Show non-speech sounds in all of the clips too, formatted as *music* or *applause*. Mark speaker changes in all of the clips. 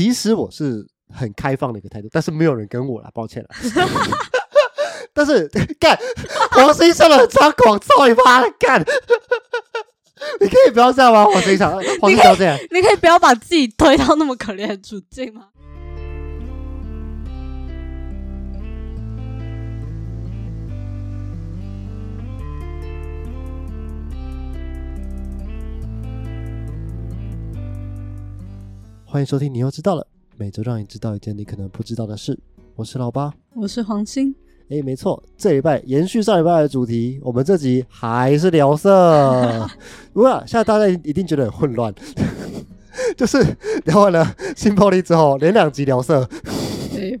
Speaker 1: 其实我是很开放的一个态度，但是没有人跟我了，抱歉 *laughs* *laughs* *laughs* 了。但是干黄星上了张广操你妈的干！你可以不要这样吗？黄星上，黄星不要这样。
Speaker 2: 你可以不要把自己推到那么可怜的处境吗？
Speaker 1: 欢迎收听，你又知道了。每周让你知道一件你可能不知道的事。我是老八。
Speaker 2: 我是黄鑫，
Speaker 1: 哎，没错，这礼拜延续上礼拜的主题，我们这集还是聊色。*laughs* 不过啊现在大家一定觉得很混乱，*laughs* 就是聊完了性暴力之后，连两集聊色。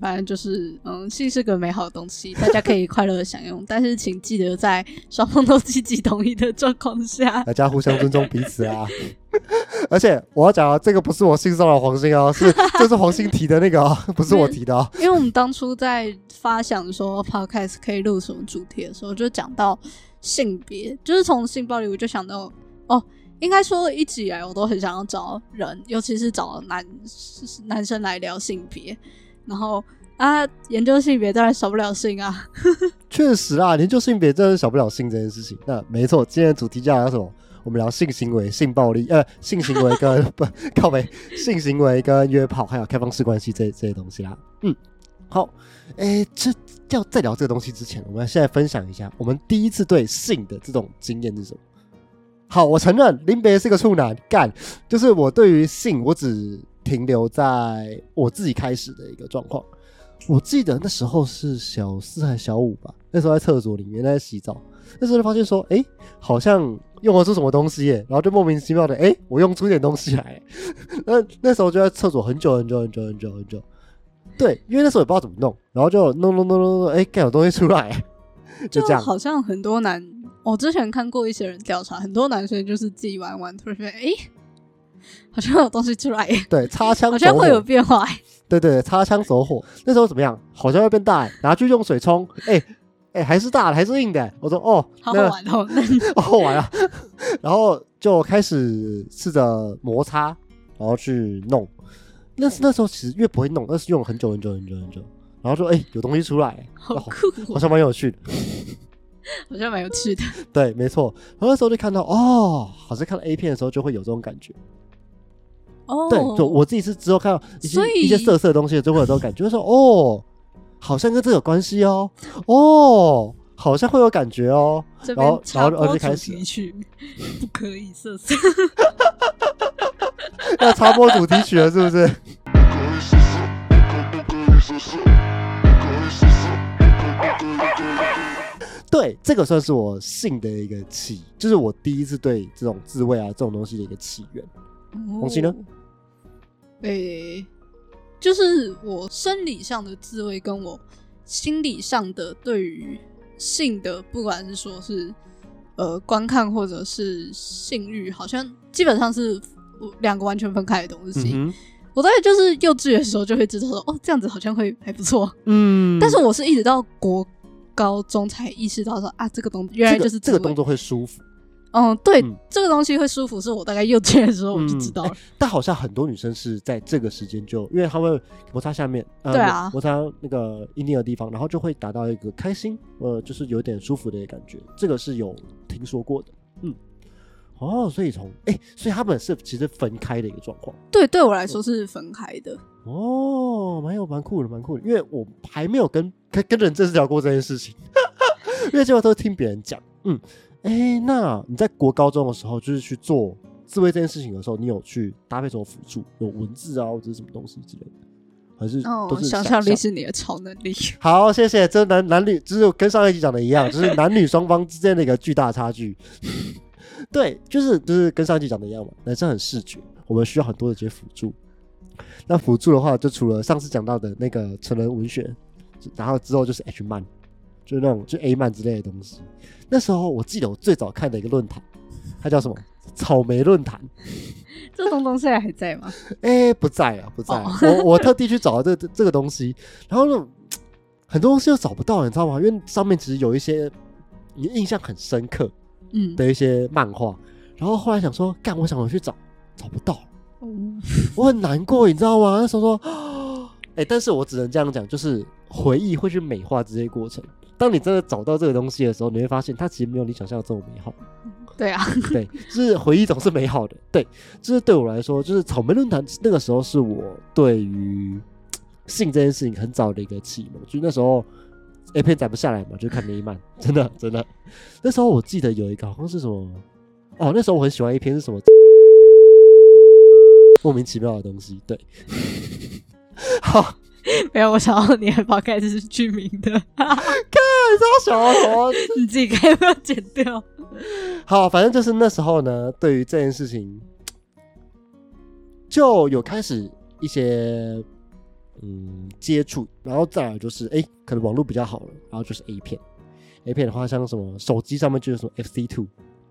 Speaker 2: 对，反正就是，嗯，性是个美好的东西，大家可以快乐的享用，但是请记得在双方都积极同意的状况下。
Speaker 1: 大家互相尊重彼此啊！*laughs* 而且我要讲啊，这个不是我性骚扰黄鑫哦，是这是黄鑫提的那个哦，不是我提的哦。
Speaker 2: 因为我们当初在发想说 podcast 可以录什么主题的时候，就讲到性别，就是从性暴力，我就想到哦，应该说一直以来我都很想要找人，尤其是找男男生来聊性别，然后啊，研究性别当然少不了性啊，*laughs*
Speaker 1: 确实啊，研究性别真的少不了性这件事情。那没错，今天的主题叫什么？我们聊性行为、性暴力，呃，性行为跟不靠背，性行为跟约炮，还有开放式关系这这些东西啦。嗯，好，诶，这要在聊这个东西之前，我们现在分享一下我们第一次对性的这种经验是什么。好，我承认林北是个处男，干，就是我对于性，我只停留在我自己开始的一个状况。我记得那时候是小四还是小五吧，那时候在厕所里面在洗澡，那时候就发现说，哎、好像用得出什么东西耶，然后就莫名其妙的，哎、我用出一点东西来。*laughs* 那那时候就在厕所很久很久很久很久很久，对，因为那时候也不知道怎么弄，然后就弄弄弄弄弄，哎、干有东西出来，*laughs* 就
Speaker 2: 就
Speaker 1: 这样。
Speaker 2: 好像很多男，我之前看过一些人调查，很多男生就是自己玩玩，突然发现，诶，好像有东西出来耶，
Speaker 1: 对，*laughs* 擦枪
Speaker 2: 好像会有
Speaker 1: 火，
Speaker 2: 变化耶。
Speaker 1: 对对对，擦枪走火。那时候怎么样？好像会变大，拿去用水冲，哎、哎、还是大的，还是硬的。我说哦，
Speaker 2: 好好
Speaker 1: 那
Speaker 2: 玩哦，*laughs*
Speaker 1: 哦，好玩啊！然后就开始试着摩擦，然后去弄。那是那时候其实越不会弄，那是用了很久很久很久很久。然后说，哎、有东西出来，
Speaker 2: 好
Speaker 1: 像蛮有趣的。*laughs*
Speaker 2: 好像蛮有趣的。
Speaker 1: 对，没错。然后那时候就看到，哦，好像看到 A 片的时候就会有这种感觉。
Speaker 2: 哦，
Speaker 1: 对，就我自己是之后看到一些一些色色的东西，就会有这种感觉，就说，哦，好像跟这有关系哦，哦，好像会有感觉哦。然后然后然后就开始
Speaker 2: 曲，*laughs* 不可以色色。*laughs*
Speaker 1: 要插播主题曲了，是不是？*laughs* 对，这个算是我性的一个起，就是我第一次对这种自慰啊这种东西的一个起源。红心呢？
Speaker 2: 诶、就是我生理上的自慰，跟我心理上的对于性的，不管是说是呃观看或者是性欲，好像基本上是两个完全分开的东西。
Speaker 1: 嗯，
Speaker 2: 我大概就是幼稚园的时候就会知道说，哦，这样子好像会还不错。
Speaker 1: 嗯
Speaker 2: 但是我是一直到国高中才意识到说，啊，这个东原来就是
Speaker 1: 这个动作会舒服，
Speaker 2: 嗯，对，
Speaker 1: 嗯
Speaker 2: 这个东西会舒服，是我大概幼稚园的时候我就知道了。
Speaker 1: 但好像很多女生是在这个时间就，因为她会摩擦下面，呃、
Speaker 2: 对啊
Speaker 1: 摩擦那个阴蒂的地方，然后就会达到一个开心，呃，就是有点舒服的感觉。这个是有听说过的，嗯。哦，所以从哎、所以他们是其实分开的一个状况。
Speaker 2: 对，对我来说是分开的。
Speaker 1: 哦，蛮有蛮酷的，蛮酷的，因为我还没有跟跟跟人正式聊过这件事情，*laughs* 因为基本上都是听别人讲。嗯，哎、那你在国高中的时候，就是去做自慰这件事情的时候，你有去搭配什么辅助，有文字啊或者是什么东西之类的，还是
Speaker 2: 哦
Speaker 1: 都，是
Speaker 2: 想
Speaker 1: 象
Speaker 2: 象力是你的超能力。*laughs*
Speaker 1: 好，谢谢。这男男女就是跟上一集讲的一样，就是男女双方之间的一个巨大差距。*laughs* 对，就是就是跟上一集讲的一样嘛，男生很视觉，我们需要很多的这些辅助。那辅助的话，就除了上次讲到的那个成人文学，然后之后就是 H 漫，就是那种就 A 漫之类的东西。那时候我记得我最早看的一个论坛，它叫什么？草莓论坛。*laughs*
Speaker 2: 这东东现在还在吗？
Speaker 1: 哎、不在了，不在我我特地去找了这这这个东西，然后呢，很多东西又找不到，你知道吗？因为上面其实有一些你印象很深刻
Speaker 2: 嗯，
Speaker 1: 的一些漫画，然后后来想说，干，我想回去找，找不到，
Speaker 2: 嗯
Speaker 1: 我很难过，你知道吗？那时候说，*gasps* 哎、但是我只能这样讲，就是回忆会去美化这些过程。当你真的找到这个东西的时候，你会发现它其实没有你想象的这么美好。
Speaker 2: 对啊，*laughs*
Speaker 1: 对，就是回忆总是美好的。对，就是对我来说，就是草莓论坛那个时候是我对于性这件事情很早的一个启蒙。就那时候 A 片载不下来嘛，就看雷曼，*laughs* 真的真的。那时候我记得有一个好像是什么，哦，那时候我很喜欢 A 片是什么，*laughs* 莫名其妙的东西。对，好，*laughs*
Speaker 2: 没有，我想到你的 podcast 是剧名的，*laughs*
Speaker 1: 超小什么？*laughs*
Speaker 2: 你自己要不要剪掉？
Speaker 1: 好，反正就是那时候呢，对于这件事情就有开始一些嗯接触，然后再来就是哎、诶可能网络比较好了，然后就是 A 片，A 片的话像什么手机上面就是什么 FC Two，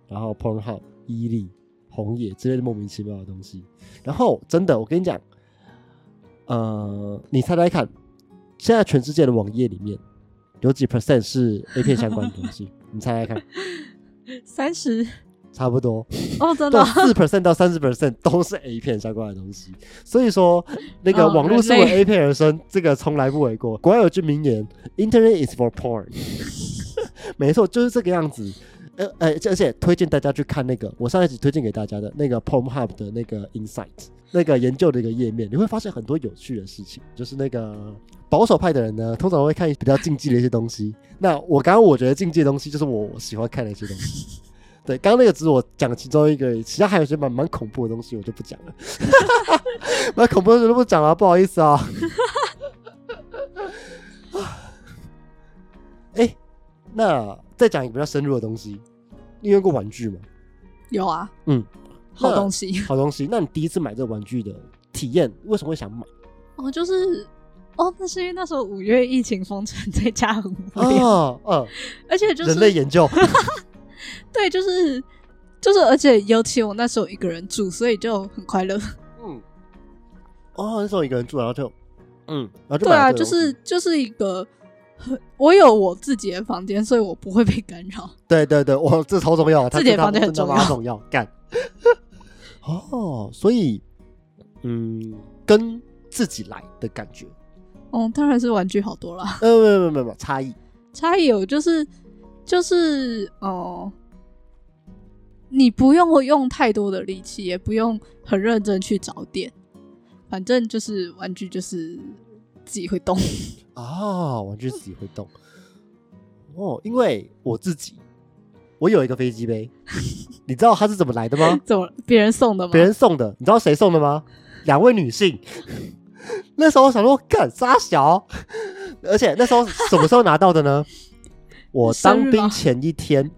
Speaker 1: 然后 Pornhub、伊利、红野之类的莫名其妙的东西，然后真的我跟你讲，呃，你猜猜看，现在全世界的网页里面有几 percent 是 A 片相关的东西？*laughs* 你猜猜看。
Speaker 2: 三十
Speaker 1: 差不多，
Speaker 2: 哦，真的
Speaker 1: 四 percent 到三十 percent 都是 A 片相关的东西。所以说，那个
Speaker 2: 哦
Speaker 1: 网络是为 A 片而生，这个从来不为过。国外有句名言：“Internet is for porn。*laughs* ”没错，就是这个样子。呃呃，而且推荐大家去看那个我上一集推荐给大家的那个 Pornhub 的那个 Insight 那个研究的一个页面，你会发现很多有趣的事情。就是那个保守派的人呢，通常会看比较禁忌的一些东西。那我刚刚我觉得禁忌的东西，就是我喜欢看的一些东西。*laughs* 对，刚刚那个只是我讲其中一个而已，其他还有一些蛮蛮恐怖的东西，我就不讲了。*laughs* 蛮恐怖的都不讲了，不好意思啊。*laughs* 哎、那再讲一个比较深入的东西，你用过玩具吗？
Speaker 2: 有啊，
Speaker 1: 嗯，那
Speaker 2: 好东西
Speaker 1: 好东西。那你第一次买这个玩具的体验，为什么会想买？
Speaker 2: 哦，就是哦，那是因为那时候五月疫情封城，在家很无聊，
Speaker 1: 啊，嗯，
Speaker 2: 而且就是
Speaker 1: 人类研究，*laughs*
Speaker 2: 对，就是就是，而且尤其我那时候一个人住，所以就很快乐。
Speaker 1: 嗯，哦，那时候一个人住，然后就，嗯，然后就
Speaker 2: 对啊，就是就是一个，我有我自己的房间，所以我不会被干扰。
Speaker 1: 对对对，我，这超重要，
Speaker 2: 自己的房间很重要
Speaker 1: 重要，干。哦，所以，嗯，跟自己来的感觉，
Speaker 2: 哦，当然是玩具好多啦。*laughs*
Speaker 1: 呃，没有没有没有没有差异，
Speaker 2: 差异有就是就是哦、你不用用太多的力气，也不用很认真去找点，反正就是玩具就是自己会动。
Speaker 1: 啊，玩具自己会动。哦，因为我自己，我有一个飞机杯，*laughs* 你知道它是怎么来的吗？
Speaker 2: 怎么别人送的吗？
Speaker 1: 别人送的，你知道谁送的吗？两位女性。*laughs* 那时候我想说，干傻小，而且那时候什么时候拿到的呢？*laughs* 我当兵前一天。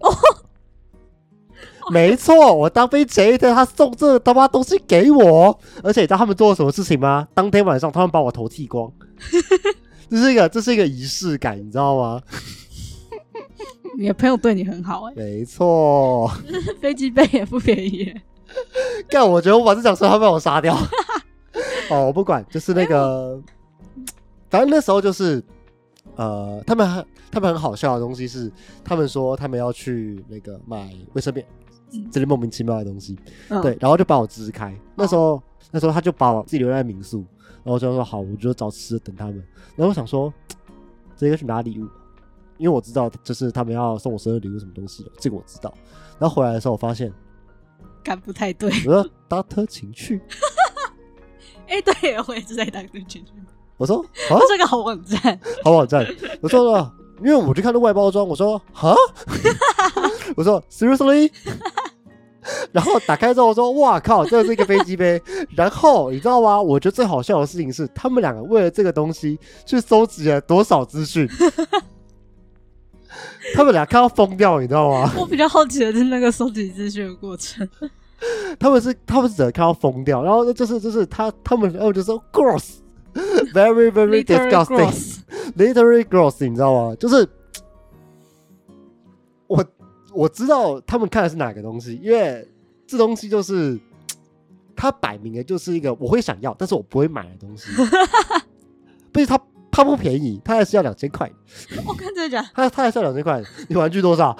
Speaker 1: 没错，我当兵前一天，他送这他妈东西给我，而且你知道他们做了什么事情吗？当天晚上，他们把我头剃光，这是一个这是一个仪式感，你知道吗？
Speaker 2: 你的朋友对你很好哎、
Speaker 1: 没错，*laughs*
Speaker 2: 飞机杯也不便宜耶。
Speaker 1: 干，我觉得我把这讲出来，他把我杀掉。*laughs* 哦，我不管，就是那个，反正那时候就是，呃，他们很他们很好笑的东西是，他们说他们要去那个买卫生棉，
Speaker 2: 嗯
Speaker 1: 这些莫名其妙的东西，
Speaker 2: 嗯
Speaker 1: 对，然后就把我支开。那时候那时候他就把我自己留在民宿，然后就说好，我就找吃的等他们。然后我想说，这个去拿礼物，因为我知道就是他们要送我生日礼物什么东西的，这个我知道。然后回来的时候，我发现
Speaker 2: 干不太对。
Speaker 1: 我说 Doctor 情趣，
Speaker 2: 哎、对我也是在打车情趣，
Speaker 1: 我说 *laughs* 啊，
Speaker 2: 这个好网站。
Speaker 1: 好网站，我说了，因为我去看那外包装，我说啊，*laughs* 我说 seriously，*laughs* 然后打开之后我说哇靠，这是一个飞机杯，然后你知道吗？我觉得最好笑的事情是，他们两个为了这个东西去搜集了多少资讯，*laughs* 他们俩看到疯掉，你知道吗？*laughs*
Speaker 2: 我比较好奇的是那个收集资讯的过程。
Speaker 1: 他们是他们是整个看到疯掉，然后就是就是他他们然后就说 gross，very very disgusting literally gross，你知道吗？就是我我知道他们看的是哪个东西，因为这东西就是它摆明的就是一个我会想要，但是我不会买的东西。不是它它不便宜，它还是要两千块，*laughs*
Speaker 2: 我看真的假的？
Speaker 1: 它它还是要两千块。你玩具多少？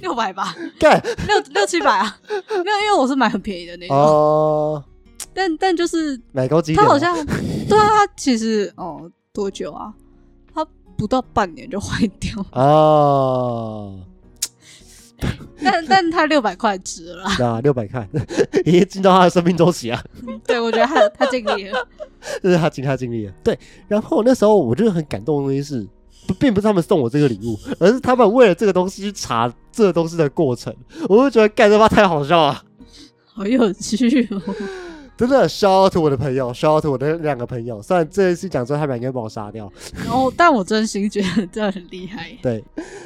Speaker 2: 六百吧，*laughs*
Speaker 1: 干
Speaker 2: 六六七百啊？没有，因为我是买很便宜的那种。
Speaker 1: 哦、
Speaker 2: 但但就是
Speaker 1: 买高几点啊？
Speaker 2: 他好像对啊，它其实哦多久啊？它不到半年就坏掉，
Speaker 1: 啊，*laughs*
Speaker 2: 但但他六百块值了啦。
Speaker 1: 那六百块 *laughs* 已经进到他的生命周期啊，
Speaker 2: 对，我觉得他他尽力了。*laughs*
Speaker 1: 这是他尽他尽力了。对，然后那时候我就很感动的东西是，不并不是他们送我这个礼物，而是他们为了这个东西去查这个东西的过程，我就觉得盖这妈太好笑了。
Speaker 2: 好有趣哦！
Speaker 1: 真的，shout out to 我的朋友，shout out to 我的两个朋友。虽然这一次讲之后，他们应该把我杀掉。
Speaker 2: 然后，但我真心觉得这很厉害。
Speaker 1: 对，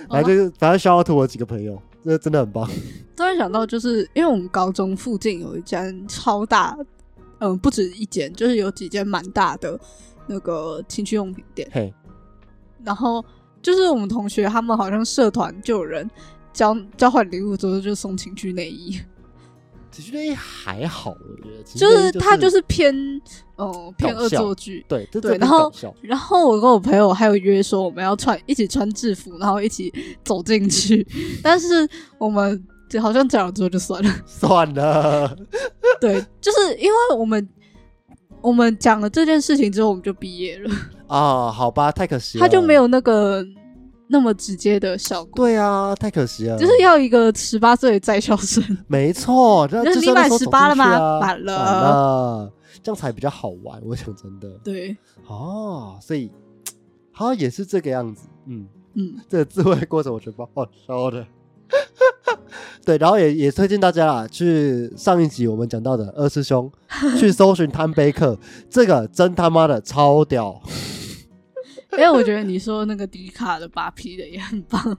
Speaker 1: 反正就是反正 shout out to 我几个朋友，这真的很棒。*laughs*
Speaker 2: 突然想到，就是因为我们高中附近有一间超大，嗯，不止一间，就是有几间蛮大的那个情趣用品店。
Speaker 1: 嘿，
Speaker 2: 然后就是我们同学他们好像社团就有人交交换礼物之后就送情趣内衣，
Speaker 1: 其实那还好，我觉得
Speaker 2: 就是他就是是偏哦偏恶作剧。
Speaker 1: 对，这真的
Speaker 2: 对然后然后我跟我朋友还有约说我们要穿一起穿制服，然后一起走进去，*laughs* 但是我们就好像讲了之后就算了。
Speaker 1: 算了，*laughs*
Speaker 2: 对，就是因为我们我们讲了这件事情之后，我们就毕业了，
Speaker 1: 啊，好吧，太可惜了，
Speaker 2: 他就没有那个那么直接的效果。
Speaker 1: 对啊，太可惜了，
Speaker 2: 就是要一个十八岁的在校生，
Speaker 1: 没错，这
Speaker 2: 你满十八了吗满了
Speaker 1: 满了，这样才比较好玩。我想真的 *laughs*
Speaker 2: 对，
Speaker 1: 哦，所以 *tsk* 好像也是这个样子，嗯，
Speaker 2: 嗯，
Speaker 1: 这个自慰过程我觉得蛮好笑的。*laughs* 对，然后也也推荐大家啦，去上一集我们讲到的二师兄去搜寻贪杯客，这个真他妈的超屌。
Speaker 2: 因 *laughs* 为我觉得你说那个迪卡的八 P 的也很棒，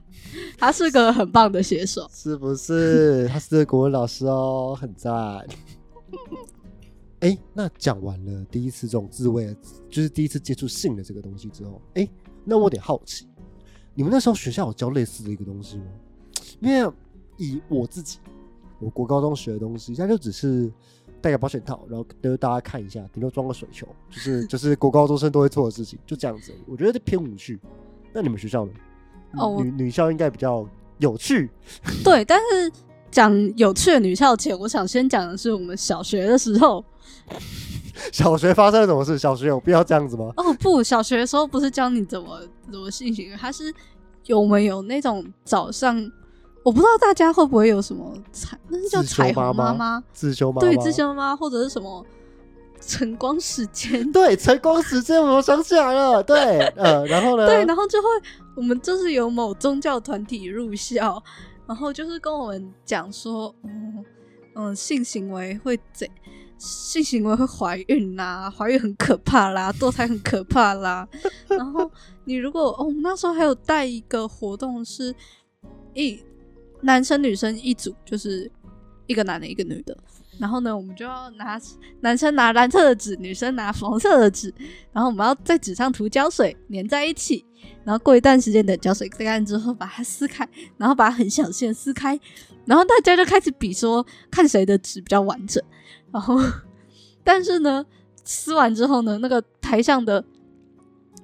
Speaker 2: 他是个很棒的写手。
Speaker 1: 是不是？他是国文老师哦，很赞。哎，那讲完了第一次这种自慰，就是第一次接触性的这个东西之后，哎，那我有点好奇，你们那时候学校有教类似的一个东西吗？因为以我自己，我国高中学的东西，它就只是戴个保险套，然后给大家看一下，顶多装个水球，就是 *laughs* 就是国高中生都会做的事情，就这样子。我觉得这偏无趣。那你们学校呢？
Speaker 2: 哦
Speaker 1: 女女校应该比较有趣。*laughs*
Speaker 2: 对，但是讲有趣的女校前，我想先讲的是我们小学的时候。*laughs*
Speaker 1: 小学发生了什么事？小学有必要这样子吗？
Speaker 2: 哦不，小学的时候不是教你怎么怎么性行为，它是有没有那种早上，我不知道大家会不会有什么彩，那是叫彩虹
Speaker 1: 妈妈
Speaker 2: 妈妈，
Speaker 1: 自修妈妈
Speaker 2: 对，自修妈妈或者是什么晨光时间，*laughs*
Speaker 1: 对晨光时间，我想起来了，*laughs* 对，呃，然后呢？
Speaker 2: 对，然后就会我们就是有某宗教团体入校，然后就是跟我们讲说，嗯嗯，性行为会怎。性行为会怀孕啦，怀孕很可怕啦，堕胎很可怕啦。*laughs* 然后你如果哦，那时候还有带一个活动是一男生女生一组，就是一个男的，一个女的。然后呢，我们就要拿男生拿蓝色的纸，女生拿红色的纸，然后我们要在纸上涂胶水，粘在一起。然后过一段时间，等胶水干之后，把它撕开，然后把它很小心的撕开，然后大家就开始比说，看谁的纸比较完整。然后，*laughs* 但是呢，撕完之后呢，那个台上的，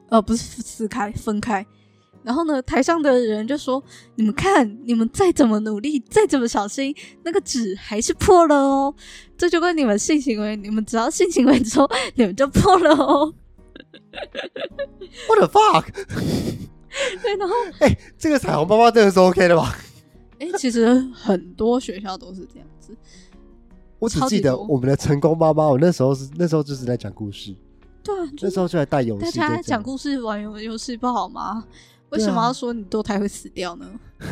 Speaker 2: 呃，不是撕开，分开。然后呢，台上的人就说：“你们看，你们再怎么努力，再怎么小心，那个纸还是破了哦。这就跟你们性行为，你们只要性行为之后，你们就破了哦。
Speaker 1: What the fuck？
Speaker 2: 对，然后
Speaker 1: 哎、这个彩虹妈妈真的是 OK 的吧？
Speaker 2: 哎，其实很多学校都是这样子。
Speaker 1: 我只记得我们的成功妈妈，我那时候是那时候就是在讲故事，
Speaker 2: 对啊，
Speaker 1: 那时候就在带游戏，
Speaker 2: 大家讲故事、玩游游戏不好吗？为什么要说你堕胎会死掉呢？*laughs*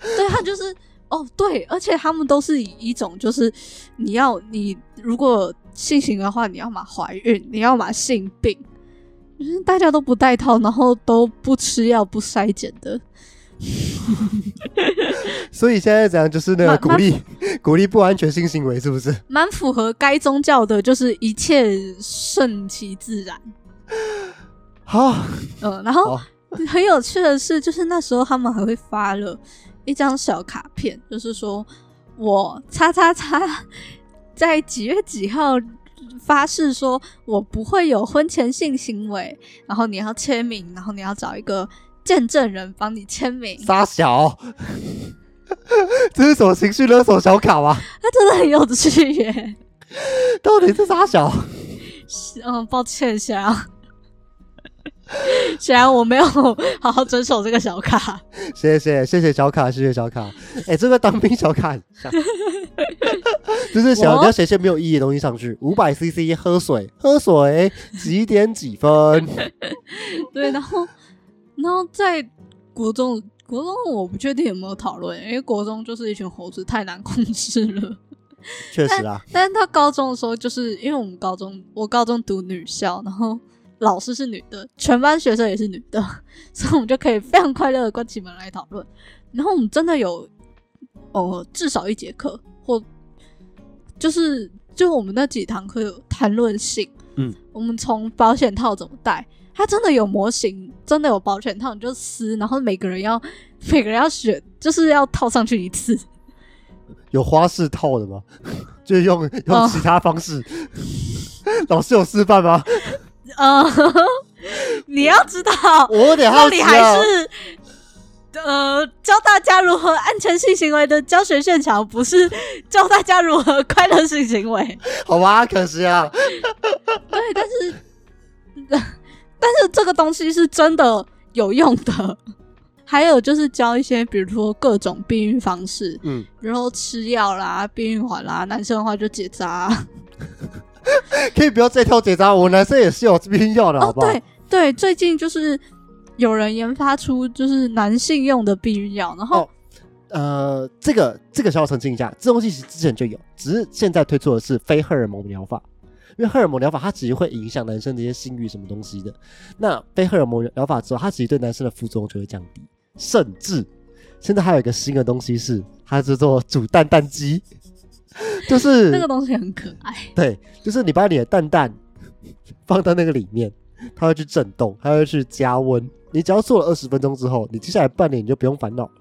Speaker 2: 对他就是哦，对，而且他们都是以一种就是你要你如果性行为的话，你要么怀孕，你要么性病，就是大家都不戴套，然后都不吃药、不筛检的。*laughs*
Speaker 1: 所以现在讲就是那个鼓励鼓励不安全性行为，是不是？
Speaker 2: 蛮符合该宗教的，就是一切顺其自然。
Speaker 1: 好，
Speaker 2: 嗯，然后，很有趣的是，就是那时候他们还会发了一张小卡片，就是说我叉叉叉 *laughs* 在几月几号发誓说我不会有婚前性行为，然后你要签名，然后你要找一个见证人帮你签名，
Speaker 1: 傻小，*laughs* 这是什么情绪勒索小卡吗？
Speaker 2: 他真的很有趣耶。
Speaker 1: 到底是傻小？
Speaker 2: 嗯，抱歉，显然 *laughs* 显然我没有好好遵守这个小卡。
Speaker 1: 谢谢谢谢小卡，谢谢小卡。哎、这个当兵小卡很像，*laughs* 就是想
Speaker 2: 我
Speaker 1: 要写些没有意义的东西上去。五百 CC 喝水，喝水几点几分？*laughs*
Speaker 2: 对，然后然后在国中国中我不确定有没有讨论，因为国中就是一群猴子太难控制了。
Speaker 1: 确实啊，
Speaker 2: 但是他高中的时候，就是因为我们高中我高中读女校，然后老师是女的，全班学生也是女的，*laughs* 所以我们就可以非常快乐的关起门来讨论。然后我们真的有哦，至少一节课或就是就我们那几堂课有谈论性，
Speaker 1: 嗯，
Speaker 2: 我们从保险套怎么戴，它真的有模型，真的有保险套，你就撕，然后每个人要 *laughs* 每个人要选，就是要套上去一次。
Speaker 1: 有花式套的吗？*laughs* 就是用用
Speaker 2: 哦
Speaker 1: 其他方式。老师有示范吗？
Speaker 2: 呃，*laughs* 你要知道，
Speaker 1: 我有点好奇
Speaker 2: 那里还
Speaker 1: 啊。
Speaker 2: 是呃教大家如何安全性行为的教学现场，不是教大家如何快乐性行为。*laughs*
Speaker 1: 好吧，可惜啊。*laughs*
Speaker 2: 对，但是但是这个东西是真的有用的。还有就是教一些，比如说各种避孕方式，
Speaker 1: 嗯，
Speaker 2: 比如说吃药啦、避孕环啦，男生的话就结扎啊、*laughs*
Speaker 1: 可以不要再挑结扎，我男生也是有避孕药的，好
Speaker 2: 哦，
Speaker 1: 不好？
Speaker 2: 对对，最近就是有人研发出就是男性用的避孕药，然后、
Speaker 1: 哦呃，这个这个需要澄清一下，这东西其实之前就有，只是现在推出的是非荷尔蒙疗法。因为荷尔蒙疗法它其实会影响男生的一些性欲什么东西的。那非荷尔蒙疗法之后，它其实对男生的副作用就会降低，甚至现在还有一个新的东西是，它叫做煮蛋蛋机，*laughs* 就是
Speaker 2: 那个东西很可爱。*laughs*
Speaker 1: 对，就是你把你的蛋蛋 *laughs* 放到那个里面，它会去震动，它会去加温。你只要做了二十分钟之后，你接下来半年你就不用烦恼了，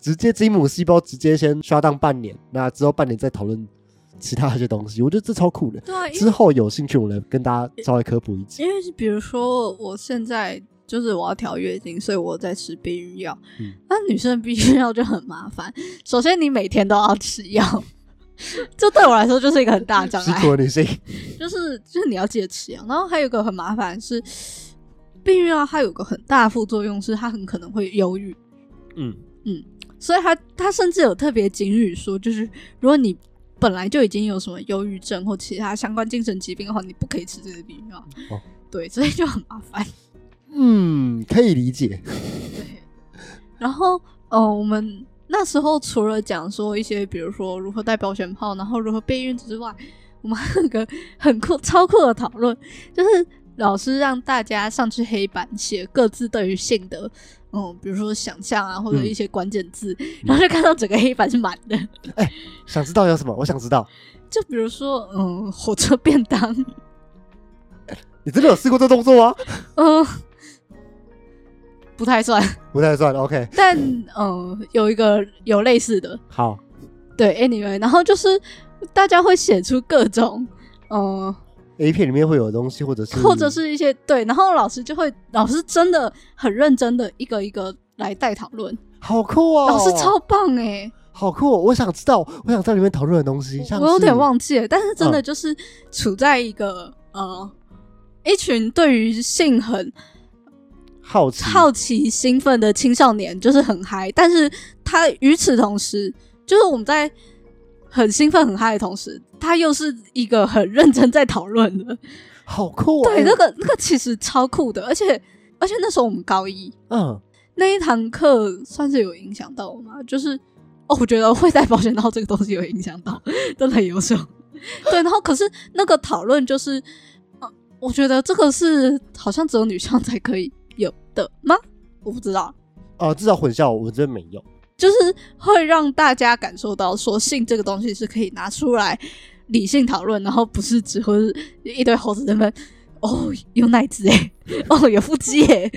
Speaker 1: 直接精母细胞直接先刷当半年，那之后半年再讨论其他一些东西。我觉得这超酷的。
Speaker 2: 对啊，
Speaker 1: 之后有兴趣，我来跟大家稍微科普一下。
Speaker 2: 因为比如说我现在就是我要调月经，所以我在吃避孕药。
Speaker 1: 嗯
Speaker 2: 那女生的避孕药就很麻烦，首先你每天都要吃药。*laughs* 这对我来说就是一个很大的障碍
Speaker 1: 女性，
Speaker 2: 就是就是你要记得吃药，然后还有一个很麻烦是，避孕药它有个很大的副作用是它很可能会忧郁，
Speaker 1: 嗯嗯，
Speaker 2: 所以他他甚至有特别警语说，就是如果你本来就已经有什么忧郁症或其他相关精神疾病的话，你不可以吃这个避孕药。
Speaker 1: 哦
Speaker 2: 对，所以就很麻烦。
Speaker 1: 嗯，可以理解。
Speaker 2: 对，然后呃，我们那时候除了讲说一些，比如说如何带保险套，然后如何备孕之外，我们还有个很酷、超酷的讨论，就是老师让大家上去黑板写各自对于性的。嗯，比如说想象啊，或者
Speaker 1: 嗯
Speaker 2: 一些关键字，*laughs* 然后就看到整个黑板是满的。
Speaker 1: 哎想知道有什么？我想知道，
Speaker 2: 就比如说，嗯，火车便当，*laughs*
Speaker 1: 你真的有试过这动作吗？*laughs*
Speaker 2: 嗯，不太算，
Speaker 1: 不太算。OK，
Speaker 2: 但嗯，有一个有类似的，
Speaker 1: 好，
Speaker 2: 对，anyway，然后就是大家会写出各种，嗯
Speaker 1: ，A 片里面会有的东西，或者是
Speaker 2: 或者是一些对，然后老师就会，老师真的很认真的一个一个来带讨论，
Speaker 1: 好酷哦，
Speaker 2: 老师超棒哎、
Speaker 1: 好酷、哦！我想知道，我想在里面讨论的东西，像
Speaker 2: 我有点忘记了，但是真的
Speaker 1: 嗯。
Speaker 2: 就是处在一个、呃一群对于性很
Speaker 1: 好奇，
Speaker 2: 好奇、兴奋的青少年，就是很嗨。但是他与此同时，就是我们在很兴奋、很嗨的同时，他又是一个很认真在讨论的。
Speaker 1: 好酷、哦！
Speaker 2: 对，那个那个其实超酷的，而且而且那时候我们高一
Speaker 1: 嗯，
Speaker 2: 那一堂课算是有影响到我吗？就是哦，我觉得会在保险套这个东西有影响到，真的很优秀。*laughs* 对，然后可是那个讨论就是，呃，我觉得这个是好像只有女生才可以有的吗？我不知道。
Speaker 1: 哦，至少混校我这边没有。
Speaker 2: 就是会让大家感受到说性这个东西是可以拿出来理性讨论，然后不是只会一堆猴子在那边哦有奶子哎，*laughs* 哦有腹肌哎，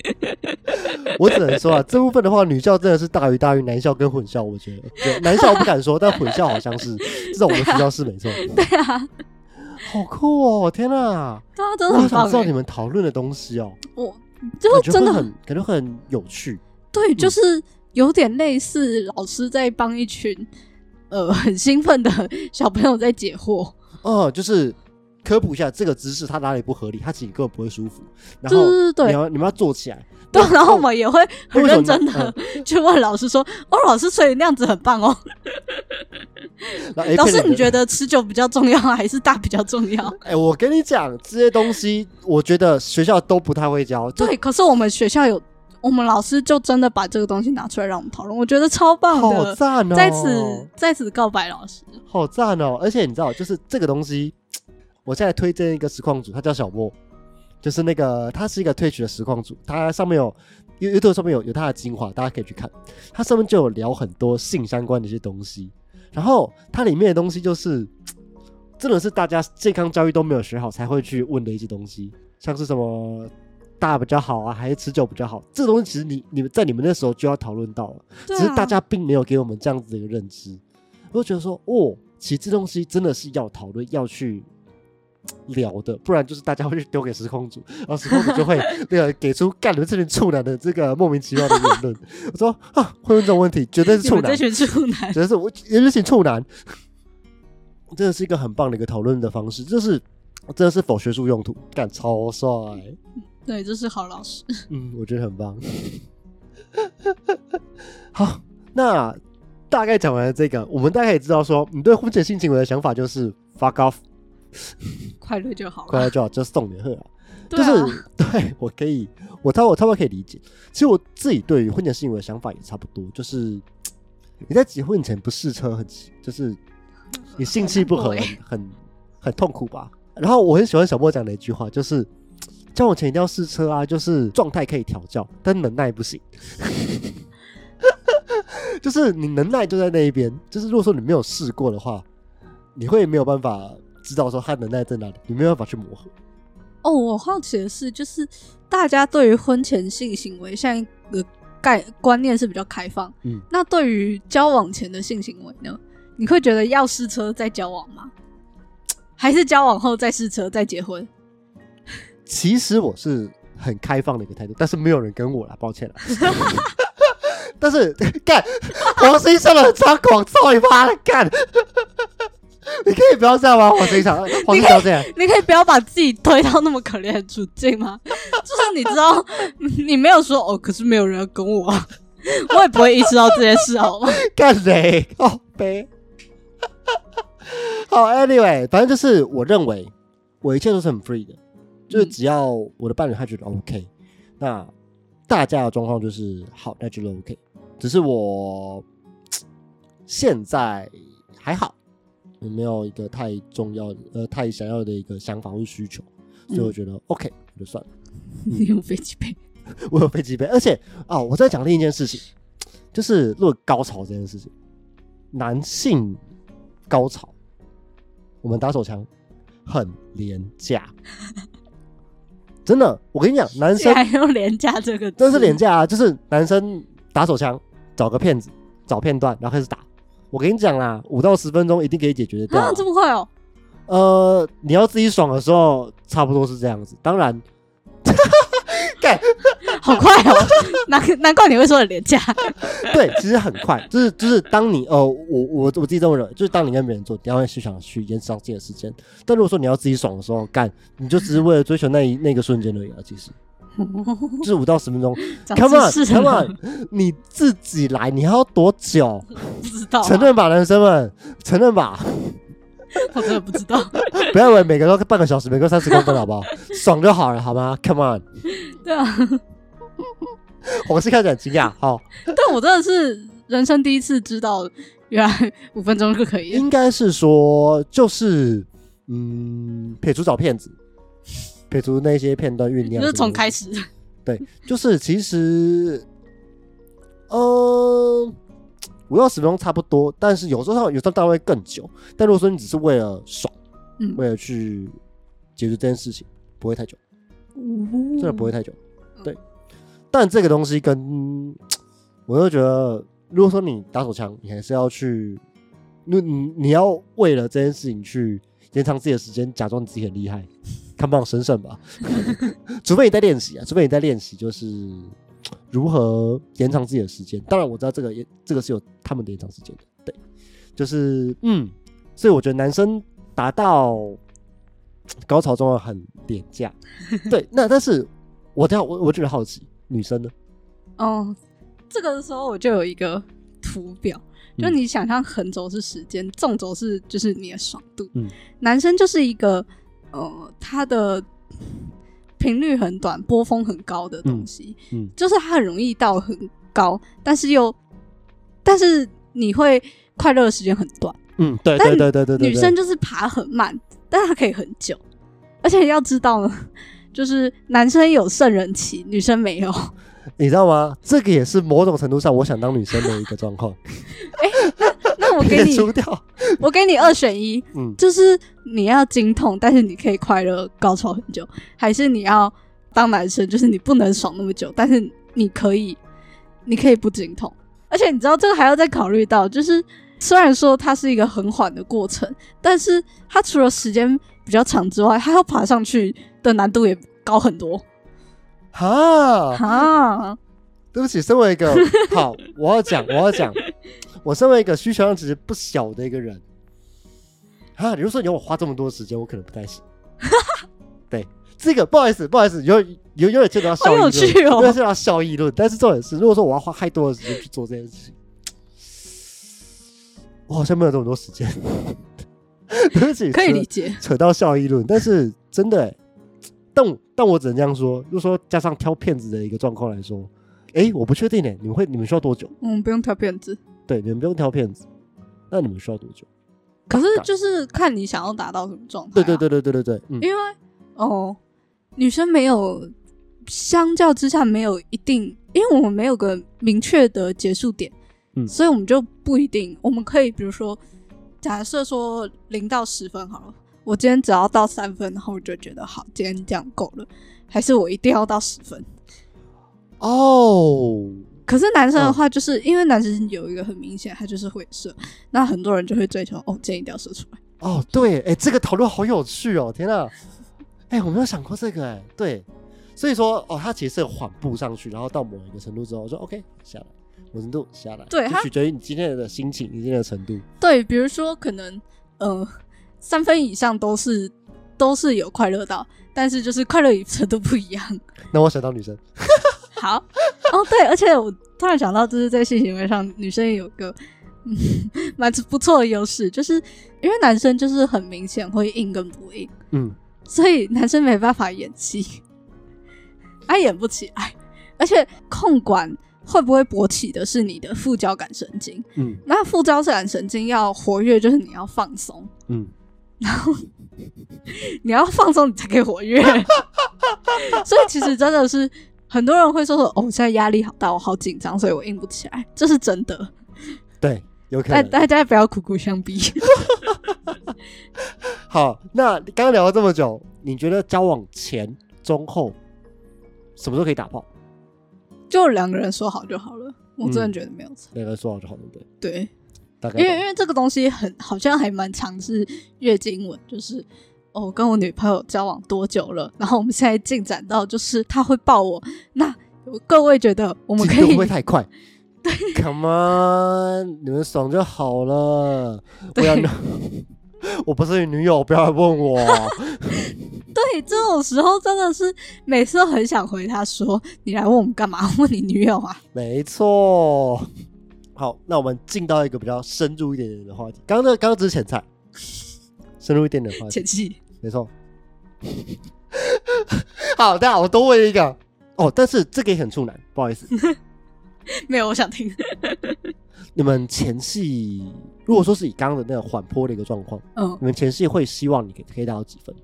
Speaker 2: *laughs*
Speaker 1: 我只能说啊，这部分的话，女校真的是大于大于男校跟混校，我觉得。对，男校我不敢说，但混校好像是，*laughs* 至少我们学校是没错。
Speaker 2: 对啊，
Speaker 1: 好酷哦！天哪，
Speaker 2: 对啊，真
Speaker 1: 我
Speaker 2: 的很棒哎，
Speaker 1: 好想知道你们讨论的东西哦，
Speaker 2: 我就
Speaker 1: 是
Speaker 2: 真的很
Speaker 1: 会很感觉很有趣。
Speaker 2: 对，就是有点类似老师在帮一群呃很兴奋的小朋友在解惑，
Speaker 1: 哦，就是科普一下这个姿势它哪里不合理，它其实根本不会舒服。然
Speaker 2: 对
Speaker 1: 后你要你们要坐起来，*laughs*
Speaker 2: 对，然后我们也会很认真的 *laughs* 去问老师说：“哦，老师，所以那样子很棒哦。*laughs* 老师，你觉得持久比较重要还是大比较重要
Speaker 1: 哎、我跟你讲，这些东西我觉得学校都不太会教。？”
Speaker 2: 对，可是我们学校有，我们老师就真的把这个东西拿出来让我们讨论，我觉得超棒
Speaker 1: 好。赞哦！
Speaker 2: 在此在此告白老师，
Speaker 1: 好赞哦！而且你知道，就是这个东西，我现在推荐一个实况组，他叫小莫，就是那个他是一个退取的实况组，他上面有 You- YouTube 上面有有他的精华，大家可以去看。他上面就有聊很多性相关的一些东西，然后它里面的东西就是真的是大家健康教育都没有学好才会去问的一些东西，像是什么。大比较好啊，还是持久比较好？这个东西其实你你们在你们那时候就要讨论到了，
Speaker 2: 啊
Speaker 1: 只是大家并没有给我们这样子的一个认知。我就觉得说，哦，其实这东西真的是要讨论、要去聊的，不然就是大家会去丢给时空组，然后时空组就会 *laughs* 那个给出干你们这群处男的这个莫名其妙的言论。*laughs* 我说啊，会问这种问题，绝对是处男
Speaker 2: 这，群处男，
Speaker 1: 绝对是我，绝对是处男。真的是一个很棒的一个讨论的方式，这是真的是否学术用途，干超帅，
Speaker 2: 对，这是好老师。*laughs*
Speaker 1: 嗯，我觉得很棒。好，那大概讲完了这个，我们大概也知道说，你对婚前性行为的想法就是 fuck off，*laughs*
Speaker 2: 快乐就好
Speaker 1: 快。乐就好，就是送你喝就是对我可以，我差我差不多可以理解。其实我自己对于婚前性行为的想法也差不多，就是 *tsk* 你在结婚前不试车很，就是你性气不合很
Speaker 2: 很
Speaker 1: 痛苦吧。然后我很喜欢小莫讲的一句话，就是 *tsk* 交往前一定要试车啊，就是状态可以调教，但能耐不行。*laughs* 就是你能耐就在那一边，就是如果说你没有试过的话，你会没有办法知道说他能耐在哪里，你没有办法去磨合。
Speaker 2: 哦，我好奇的是，就是大家对于婚前性行为现在的概观念是比较开放，
Speaker 1: 嗯，
Speaker 2: 那对于交往前的性行为呢，你会觉得要试车再交往吗？还是交往后再试车再结婚？
Speaker 1: 其实我是很开放的一个态度，但是没有人跟我了，抱歉了。*laughs* 但是干黄生上了张广操你妈的干！*laughs* 你可以不要这样吗？*laughs* 黄生上，黄生不要这样。
Speaker 2: 你可以不要把自己推到那么可怜的处境吗？*laughs* 就是你知道，你没有说哦，可是没有人要跟我啊，我也不会意识到这件事，好吗？
Speaker 1: 干谁？哦悲。好，anyway，反正就是我认为我一切都是很 free 的，就是
Speaker 2: 嗯
Speaker 1: 只要我的伴侣他觉得 OK，那大家的状况就是好，那觉得 OK。只是我现在还好，也没有一个太重要的呃太想要的一个想法或需求，所以我觉得 OK，那就算了。*laughs*
Speaker 2: 你有飞机杯，*laughs*
Speaker 1: 我有飞机杯，而且哦，我在讲另一件事情，就是论高潮这件事情，男性高潮，我们打手枪很廉价，*laughs* 真的，我跟你讲，男生
Speaker 2: 竟然用廉价这个，
Speaker 1: 真是廉价啊，就是男生打手枪，找个骗子，找片段，然后开始打。我跟你讲啦，五到十分钟一定可以解决得掉
Speaker 2: 啊，
Speaker 1: 啊。
Speaker 2: 这么快哦！
Speaker 1: 呃，你要自己爽的时候，差不多是这样子。当然，*laughs* 干
Speaker 2: 好快哦，*laughs* 难难怪你会说很廉价。*laughs*
Speaker 1: 对，其实很快，就是就是当你呃，我我我自己这么认为，就是当你跟别人做，你要会去想去延长自己的时间。但如果说你要自己爽的时候干，你就只是为了追求那一那个瞬间而已啊。其实就是五到十分钟，Come on，Come on，你自己来，你还要多久？*laughs*
Speaker 2: 不知道啊，
Speaker 1: 承认吧，男生们，承认吧，*laughs*
Speaker 2: 我真的不知道。
Speaker 1: 不要以为每个都半个小时，每个三十公分，好不好？爽就好了，好吗？Come on，*laughs*
Speaker 2: 对啊，
Speaker 1: 我是看着很惊讶，好，
Speaker 2: 但我真的是人生第一次知道，原来五分钟就可以。
Speaker 1: 应该是说，就是嗯，撇除找骗子，撇除那些片段酝酿，
Speaker 2: 就是从开始，
Speaker 1: 对，就是其实，呃，五到十分钟差不多，但是有时候有时候当然会更久。但如果说你只是为了爽，
Speaker 2: 嗯，
Speaker 1: 为了去解决这件事情，不会太久，真的不会太久。对，但这个东西跟 *tsk* 我就觉得，如果说你打手枪，你还是要去，你你你要为了这件事情去延长自己的时间，假装你自己很厉害，come on，省省吧。*laughs* 除非你在练习啊，除非你在练习，就是 *tsk* 如何延长自己的时间。当然我知道这个也这个是有他们的延长时间的，对。就是嗯，所以我觉得男生达到 *tsk* 高潮状态很廉价。*laughs* 对，那但是我这样我我觉得好奇，女生呢？
Speaker 2: 哦，这个时候我就有一个图表，就
Speaker 1: 嗯
Speaker 2: 你想象横轴是时间，纵轴是就是你的爽度。
Speaker 1: 嗯
Speaker 2: 男生就是一个呃，它的频率很短、波峰很高的东西，
Speaker 1: 嗯
Speaker 2: 就是它很容易到很高，但是又但是你会快乐的时间很短。
Speaker 1: 嗯，对对对对对对，
Speaker 2: 女生就是爬很慢，但是她可以很久，而且要知道呢，就是男生有圣人期，女生没有。
Speaker 1: 你知道吗？这个也是某种程度上我想当女生的一个状况。*laughs*
Speaker 2: 那我给你，*laughs* 我给你二选一，
Speaker 1: 嗯，
Speaker 2: 就是你要经痛，但是你可以快乐高潮很久，还是你要当男生，就是你不能爽那么久，但是你可以，你可以不经痛。而且你知道这个还要再考虑到，就是虽然说它是一个很缓的过程，但是它除了时间比较长之外，它要爬上去的难度也高很多
Speaker 1: 哈，
Speaker 2: 哈。
Speaker 1: 对不起，身为一个好，我要讲，我要讲，我身为一个需求量其实不小的一个人，啊，比如说你要我花这么多时间，我可能不太行。对，这个不好意思，不好意思，有有有点牵扯到效益论，有点牵扯到效益论。但是重点是，如果说我要花太多的时间去做这件事情，我好像没有这么多时间。*laughs* 对不起，
Speaker 2: 可以
Speaker 1: 扯
Speaker 2: 理解，
Speaker 1: 扯到效益论，但是真的欸，但我但我只能这样说，就说加上挑骗子的一个状况来说，哎，我不确定呢，你们会你们需要多久？
Speaker 2: 嗯，不用挑骗子。
Speaker 1: 对，你们不用挑片子，那你们需要多久？
Speaker 2: 可是就是看你想要达到什么状态、
Speaker 1: 对对，对对对对对，嗯，
Speaker 2: 因为哦，女生没有，相较之下没有一定，因为我们没有个明确的结束点，
Speaker 1: 嗯
Speaker 2: 所以我们就不一定，我们可以比如说，假设说零到十分好了，我今天只要到三分，然后我就觉得好，今天这样够了，还是我一定要到十分？
Speaker 1: 哦，
Speaker 2: 可是男生的
Speaker 1: 嗯
Speaker 2: 话，就是、因为男生有一个很明显，他就是会射，那很多人就会追求哦，建议一定要射出来。
Speaker 1: 哦，对，哎，这个讨论好有趣哦，天啊，哎，我没有想过这个，哎，对，所以说，哦，他其实是有缓步上去，然后到某一个程度之后，我说 OK 下来，某程度下来，
Speaker 2: 对
Speaker 1: 取决于你今天的心情，你今天的程度。
Speaker 2: 对，比如说可能呃三分以上都是都是有快乐到，但是就是快乐程度不一样。
Speaker 1: 那我想当女生，
Speaker 2: 好，哦对，而且我突然想到，就是在性行为上，女生也有个嗯蛮不错的优势，就是因为男生就是很明显会硬跟不硬，
Speaker 1: 嗯，
Speaker 2: 所以男生没办法演戏，他演不起来，而且控管。会不会勃起的是你的副交感神经？
Speaker 1: 嗯
Speaker 2: 那副交感神经要活跃，就是你要放松，
Speaker 1: 嗯，*laughs* 然后
Speaker 2: 你要放松，你才可以活跃。*laughs* 所以其实真的是很多人会说说，哦，我现在压力好大，我好紧张，所以我硬不起来，*laughs* 这是真的。
Speaker 1: 对，有可
Speaker 2: 大
Speaker 1: 能。
Speaker 2: 大家不要苦苦相逼。*laughs*
Speaker 1: 好，那刚刚聊了这么久，你觉得交往前、中、后什么时候可以打炮？
Speaker 2: 就两个人说好就好了，我真的觉得没有错。
Speaker 1: 两个人说好就好，对不对？
Speaker 2: 对，
Speaker 1: 大概
Speaker 2: 因为因
Speaker 1: 懂
Speaker 2: 为这个东西很好像还蛮常是月经文，就是。哦，我跟我女朋友交往多久了？然后我们现在进展到就是她会抱我。那各位觉得我们可以
Speaker 1: 不会太快？*laughs* 对，Come on，你们爽就好了。不要，*laughs* 我不是你女友，不要来问我。*laughs*
Speaker 2: 对，这种时候真的是每次都很想回他说：“你来问我们干嘛？问你女友啊
Speaker 1: 没错。好，那我们进到一个比较深入一点点的话题。刚刚那刚刚只是前菜，深入一点点的话？”题。
Speaker 2: 前妻，
Speaker 1: 没错。*laughs* 好，大家我多问一个哦，但是这个也很处男，不好意思。*laughs*
Speaker 2: 没有，我想听。*laughs*
Speaker 1: 你们前戏如果说是以刚刚的那个缓坡的一个状况，
Speaker 2: 嗯，
Speaker 1: 你们前戏会希望你可以可以达到几分？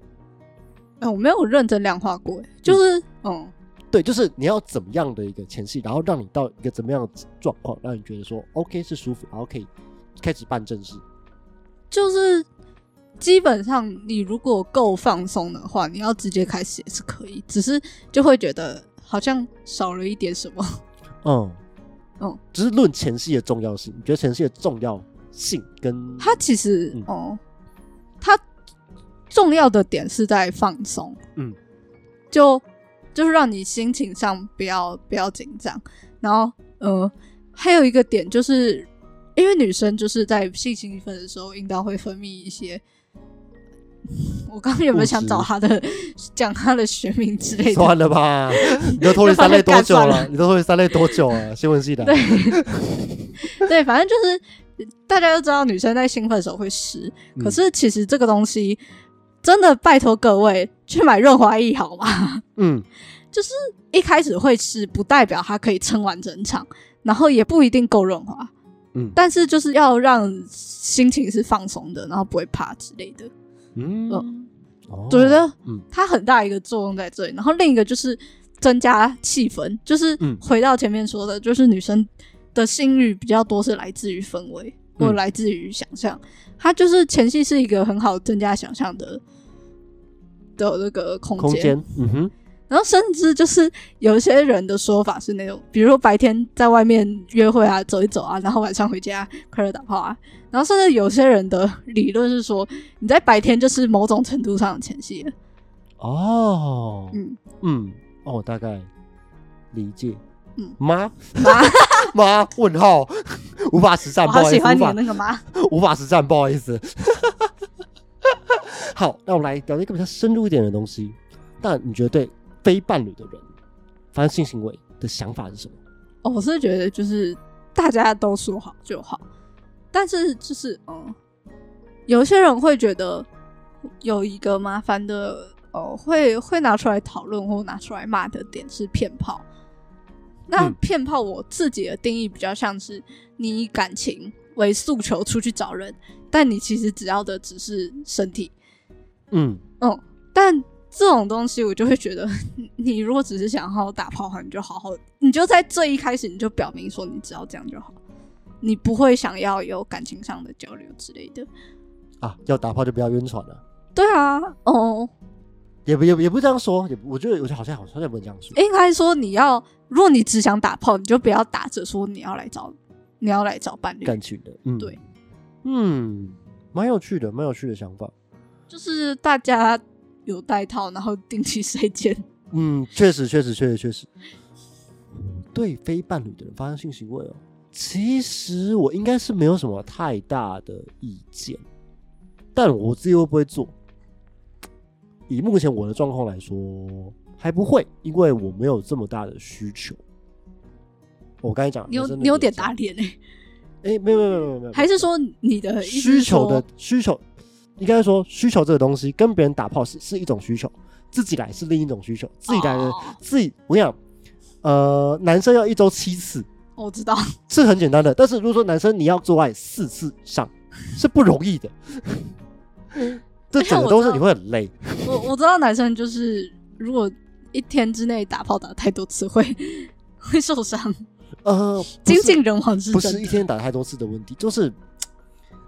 Speaker 2: 哎，我没有认真量化过，就是嗯，
Speaker 1: 对，就是你要怎么样的一个前戏，然后让你到一个怎么样的状况，让你觉得说 OK 是舒服，然后可以开始办正事。
Speaker 2: 就是基本上你如果够放松的话，你要直接开始也是可以，只是就会觉得好像少了一点什么。*laughs*
Speaker 1: 嗯。
Speaker 2: 嗯，
Speaker 1: 只是论前戏的重要性，你觉得前戏的重要性跟
Speaker 2: 它其实
Speaker 1: 嗯。
Speaker 2: 哦，它重要的点是在放松，
Speaker 1: 嗯，
Speaker 2: 就就是让你心情上不要不要紧张，然后呃，还有一个点就是因为女生就是在性兴奋的时候，阴道会分泌一些。*laughs* 我刚刚有没有想找他的 *laughs* 讲他的学名之类的？
Speaker 1: 算了吧，*laughs* 你都脱离三类多久了？你都脱离三类多久了？新闻系的，
Speaker 2: 对对，反正就是大家都知道女生在兴奋的时候会湿，
Speaker 1: 嗯
Speaker 2: 可是其实这个东西真的拜托各位去买润滑液好吗？
Speaker 1: 嗯，就是
Speaker 2: 一开始会湿不代表它可以撑完整场，然后也不一定够润滑。
Speaker 1: 嗯
Speaker 2: 但是就是要让心情是放松的，然后不会怕之类的。
Speaker 1: 嗯
Speaker 2: 我觉得
Speaker 1: 嗯
Speaker 2: 它很大一个作用在这里。然后另一个就是增加气氛，就是
Speaker 1: 嗯
Speaker 2: 回到前面说的，就是女生的性欲比较多是来自于氛围或来自于想象。它就是前戏是一个很好增加想象的的那个空间。
Speaker 1: 空间，嗯哼，
Speaker 2: 然后甚至就是有一些人的说法是那种，比如说白天在外面约会啊，走一走啊，然后晚上回家快乐打炮啊。然后甚至有些人的理论是说，你在白天就是某种程度上的前戏了。
Speaker 1: 哦，
Speaker 2: 嗯，
Speaker 1: 嗯，哦，大概理解。
Speaker 2: 嗯
Speaker 1: 妈
Speaker 2: 妈，
Speaker 1: 妈 *laughs* 问号，无法实战，
Speaker 2: 我
Speaker 1: 不好意思，
Speaker 2: 喜欢你的那个妈。
Speaker 1: 无法实战，不好意思。*laughs* 好，那我们来聊一个比较深入一点的东西。但你觉得对非伴侣的人发生性行为的想法是什么？
Speaker 2: 哦我是觉得就是大家都说好就好，但是就是嗯，有些人会觉得有一个麻烦的哦，会会拿出来讨论或拿出来骂的点是骗炮。那
Speaker 1: 嗯
Speaker 2: 骗炮我自己的定义比较像是你以感情为诉求出去找人，但你其实只要的只是身体。
Speaker 1: 嗯
Speaker 2: 嗯，但这种东西我就会觉得，你 *laughs* 你如果只是想好好打炮的话，你就好好，你就在最一开始你就表明说你只要这样就好，你不会想要有感情上的交流之类的。
Speaker 1: 啊，要打炮就不要晕船了。
Speaker 2: 对啊，哦，
Speaker 1: 也不也不也不这样说，也我觉得我觉得好像好像也不能这样说。
Speaker 2: 应该说你要，如果你只想打炮，你就不要打着说你要来找你要来找伴侣，
Speaker 1: 感情的，嗯，
Speaker 2: 对，
Speaker 1: 嗯，蛮有趣的，蛮有趣的想法。
Speaker 2: 就是大家有带套，然后定期筛检。
Speaker 1: 嗯，确实，确实，确实，确实。对非伴侣的人发生性行为哦，其实我应该是没有什么太大的意见，但我自己会不会做？以目前我的状况来说，还不会，因为我没有这么大的需求。我刚才讲，
Speaker 2: 你有你有点打脸哎、
Speaker 1: 哎，没有没有没有没有没有，
Speaker 2: 还是说你的
Speaker 1: 需求的需求，应该说需求这个东西跟别人打炮是是一种需求，自己来是另一种需求，自己来的、
Speaker 2: 哦
Speaker 1: 自己，我跟你讲，呃，男生要一周七次
Speaker 2: 我知道，*laughs*
Speaker 1: 是很简单的，但是如果说男生你要做爱四次以上是不容易的，这整个都是你会很累。
Speaker 2: 我我知道男生就是如果一天之内打炮打太多次会 *laughs* 会受伤，
Speaker 1: 呃，
Speaker 2: 精尽人亡是
Speaker 1: 不。是一天打太多次的问题，就是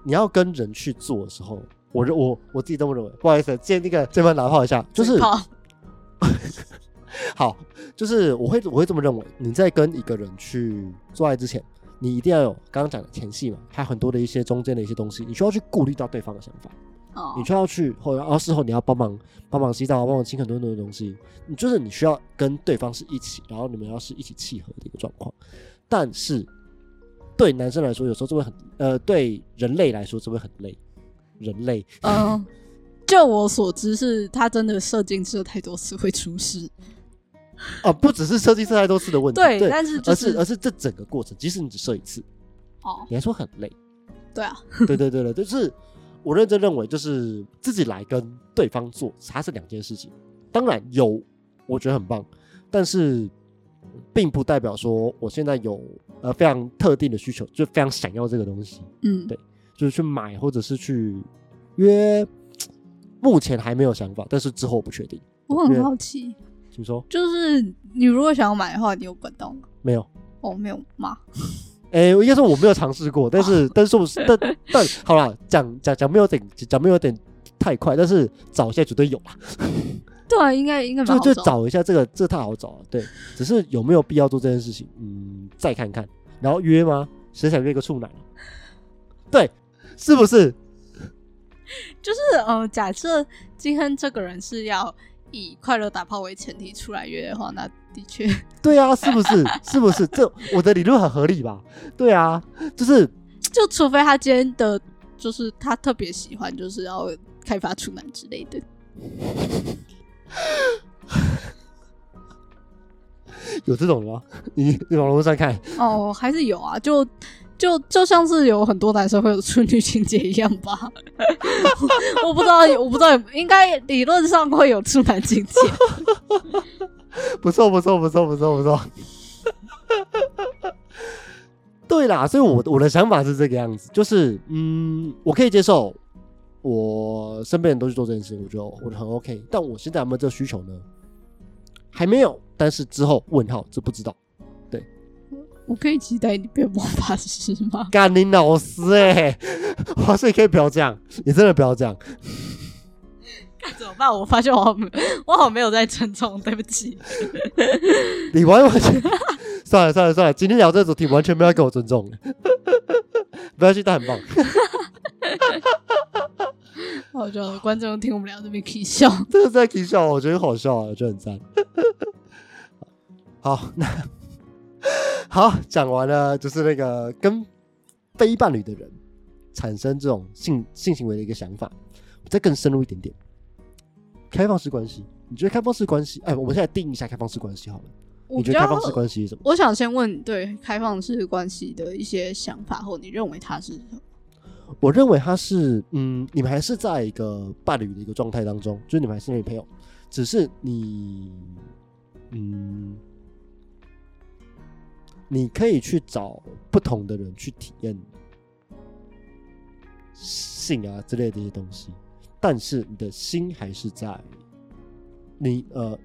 Speaker 1: 你要跟人去做的时候，我认我我自己这么认为。不好意思，借那个这边打炮一下，就是 *laughs* *laughs* 好，就是我会我会这么认为，你在跟一个人去做爱之前，你一定要有刚刚讲的前戏嘛，还有很多的一些中间的一些东西，你需要去顾虑到对方的想法，
Speaker 2: 哦
Speaker 1: 你需要去后然后事后你要帮忙帮忙洗澡，帮忙清很多很多的东西，你就是你需要跟对方是一起，然后你们要是一起契合的一个状况。但是对男生来说，有时候这会很呃，对人类来说这会很累，人类
Speaker 2: 嗯，*laughs* 就我所知是他真的射精射太多次会出事。
Speaker 1: 啊，不只是设计色太多次的问题，
Speaker 2: 对，
Speaker 1: 对，
Speaker 2: 但是就
Speaker 1: 而是而是这整个过程，即使你只设一次，
Speaker 2: 哦，
Speaker 1: 你还说很累。
Speaker 2: 对啊，
Speaker 1: 对对对对，就是我认真认为，就是自己来跟对方做，它是两件事情。当然有，我觉得很棒，但是并不代表说我现在有呃非常特定的需求，就非常想要这个东西，
Speaker 2: 嗯，
Speaker 1: 对就是去买或者是去约。*tsk* 目前还没有想法，但是之后不确定。
Speaker 2: 我很好奇，
Speaker 1: 请说，
Speaker 2: 就是你如果想要买的话，你有管道吗？
Speaker 1: 没有。
Speaker 2: 哦，没有吗？*laughs*
Speaker 1: 诶、应该说我没有尝试过，但是但是但但好了，讲讲讲没有点讲没有点太快，但是找一下绝对有啊。*laughs*
Speaker 2: 对啊，应该应该蛮
Speaker 1: 就就
Speaker 2: 好找。
Speaker 1: 找一下这个，这太好找了。对，只是有没有必要做这件事情，嗯，再看看。然后约吗？谁想约个处男？*laughs* 对，是不是？
Speaker 2: 就是呃，假设今天这个人是要以快乐打炮为前提出来约的话，那的确，*laughs*
Speaker 1: 对啊，是不是？*laughs* 是不是？这我的理论很合理吧？对啊，就是
Speaker 2: 就除非他今天的就是他特别喜欢，就是要开发处男之类的。
Speaker 1: 有这种吗？你你网络上看，
Speaker 2: 哦，还是有啊，就就就像是有很多男生会有处女情节一样吧。*laughs* 我不知道，我不知道，应该理论上会有处男情节。
Speaker 1: 不错不错不错不错不错。*laughs* 对啦，所以我我的想法是这个样子，就是嗯，我可以接受，我身边人都去做这件事情，我觉得我很 OK。但我现在有没有这个需求呢？还没有，但是之后问号，这不知道。
Speaker 2: 我可以期待你变魔法师吗？*laughs*
Speaker 1: 干你老师哎、*laughs* 华硕，你可以不要这样，你真的不要这样。
Speaker 2: 该怎么办？我发现我好我好没有在尊重，对不起。
Speaker 1: 你完完全算了算了算了，今天聊这个主题完全没有给我尊重，*laughs* 不要去，但很棒。
Speaker 2: 我觉得观众听我们俩这边可以笑。
Speaker 1: 这是在搞笑，我觉得好笑啊，我觉得很赞。好，那 *laughs* 好讲完了，就是那个跟非伴侣的人产生这种性性行为的一个想法，我再更深入一点点。开放式关系，你觉得开放式关系？哎，我们现在定义一下开放式关系好了。你觉得开放式关系是什么？
Speaker 2: 我想先问你对开放式关系的一些想法，或你认为它是什么？
Speaker 1: 我认为它是，嗯，你们还是在一个伴侣的一个状态当中，就是你们还是女朋友，只是你，嗯，你可以去找不同的人去体验性啊之类的一些东西，但是你的心还是在你呃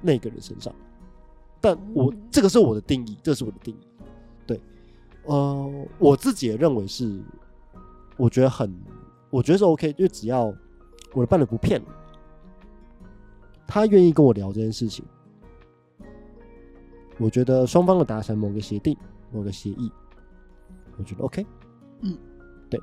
Speaker 1: 那个人身上。但我
Speaker 2: 嗯
Speaker 1: 这个是我的定义，这是我的定义。对，呃，我自己也认为是，我觉得很，我觉得是 OK，就只要我的伴侣不骗我，他愿意跟我聊这件事情，我觉得双方的达成某个协定、某个协议，我觉得 OK。
Speaker 2: 嗯，
Speaker 1: 对。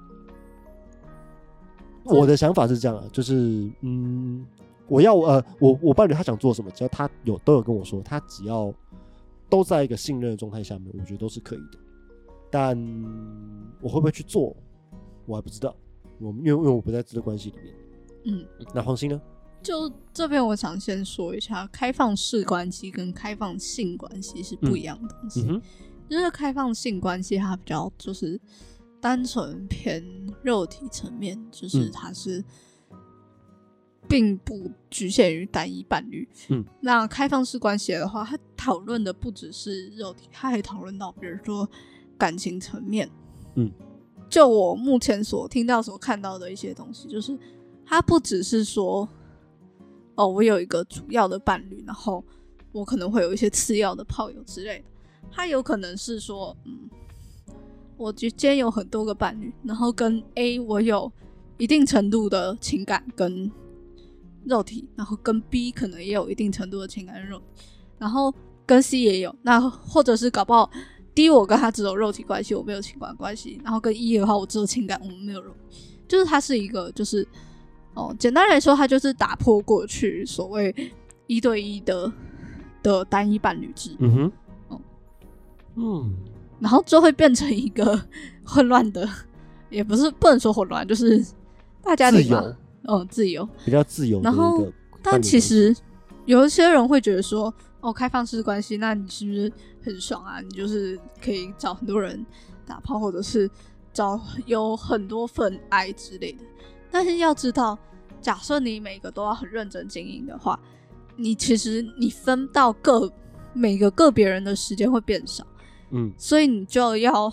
Speaker 1: 我的想法是这样啊，就是嗯，我要呃，我我伴侣他想做什么，只要他有都有跟我说，他只要都在一个信任的状态下面，我觉得都是可以的。但我会不会去做，我还不知道。我因为因为我不在这个关系里面。
Speaker 2: 嗯，
Speaker 1: 那黄鑫呢？
Speaker 2: 就这边我想先说一下，开放式关系跟开放性关系是不一样的东西。就是开放性关系，它比较就是单纯偏肉体层面，就是
Speaker 1: 嗯
Speaker 2: 它是并不局限于单一伴侣。
Speaker 1: 嗯，
Speaker 2: 那开放式关系的话，它讨论的不只是肉体，它还讨论到比如说感情层面。
Speaker 1: 嗯，
Speaker 2: 就我目前所听到、所看到的一些东西，就是它不只是说，哦，我有一个主要的伴侣，然后我可能会有一些次要的炮友之类的。他有可能是说，嗯，我今天有很多个伴侣，然后跟 A 我有一定程度的情感跟肉体，然后跟 B 可能也有一定程度的情感肉体，然后跟 C 也有，那或者是搞不好 D 我跟他只有肉体关系，我没有情感关系，然后跟 E 的话我只有情感，我们没有肉，就是他是一个就是哦，简单来说，它就是打破过去所谓一对一的的单一伴侣制。
Speaker 1: 嗯哼，
Speaker 2: 哦
Speaker 1: 嗯
Speaker 2: 然后就会变成一个混乱的，也不是不能说混乱，就是大家
Speaker 1: 自由，
Speaker 2: 嗯，自由。
Speaker 1: 比较自由
Speaker 2: 然后但。其实有一些人会觉得说，哦，开放式关系，那你是不是很爽啊？你就是可以找很多人打炮，或者是找有很多份爱之类的。但是要知道，假设你每个都要很认真经营的话，你其实你分到个每个个别人的时间会变少，
Speaker 1: 嗯，
Speaker 2: 所以你就要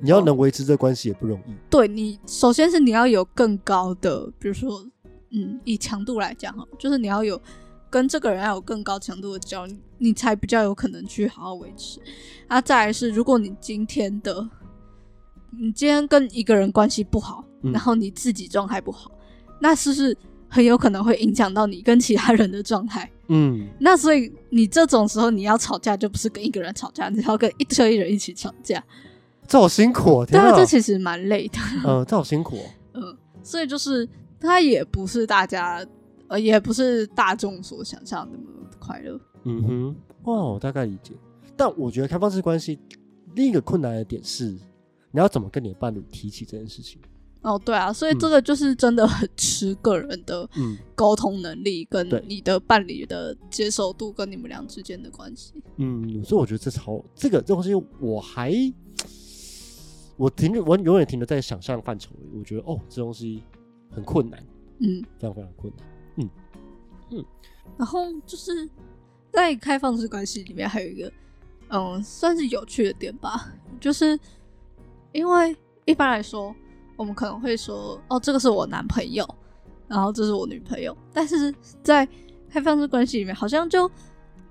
Speaker 1: 你要能维持这关系也不容易。
Speaker 2: 对你，首先是你要有更高的，比如说，嗯，以强度来讲哈，就是你要有跟这个人要有更高强度的交流，你才比较有可能去好好维持。啊，再来是，如果你今天的，你今天跟一个人关系不好，
Speaker 1: 嗯
Speaker 2: 然后你自己状态不好，那是不是很有可能会影响到你跟其他人的状态？
Speaker 1: 嗯，
Speaker 2: 那所以你这种时候你要吵架，就不是跟一个人吵架，你要跟一堆人一起吵架。
Speaker 1: 这好辛苦哦，
Speaker 2: 对啊，这，其实蛮累的。
Speaker 1: 嗯，这好辛苦哦。*laughs*
Speaker 2: 嗯，所以就是它也不是大家，呃，也不是大众所想象的那么快乐。
Speaker 1: 嗯哼，哦，我大概理解。但我觉得开放式关系另一个困难的点是，你要怎么跟你的伴侣提起这件事情？
Speaker 2: 哦，对啊，所以
Speaker 1: 嗯
Speaker 2: 这个就是真的很吃个人的
Speaker 1: 嗯
Speaker 2: 沟通能力，跟你的伴侣的接受度，跟你们俩之间的关系。
Speaker 1: 嗯，所以我觉得这超这个这东西我还我停我永远停留在想象范畴里，我觉得哦，这东西很困难，
Speaker 2: 嗯，
Speaker 1: 非常非常困难。
Speaker 2: 嗯嗯然后就是在开放式关系里面还有一个，嗯，算是有趣的点吧，就是因为一般来说，我们可能会说，哦，这个是我男朋友，然后这是我女朋友，但是在开放式关系里面，好像就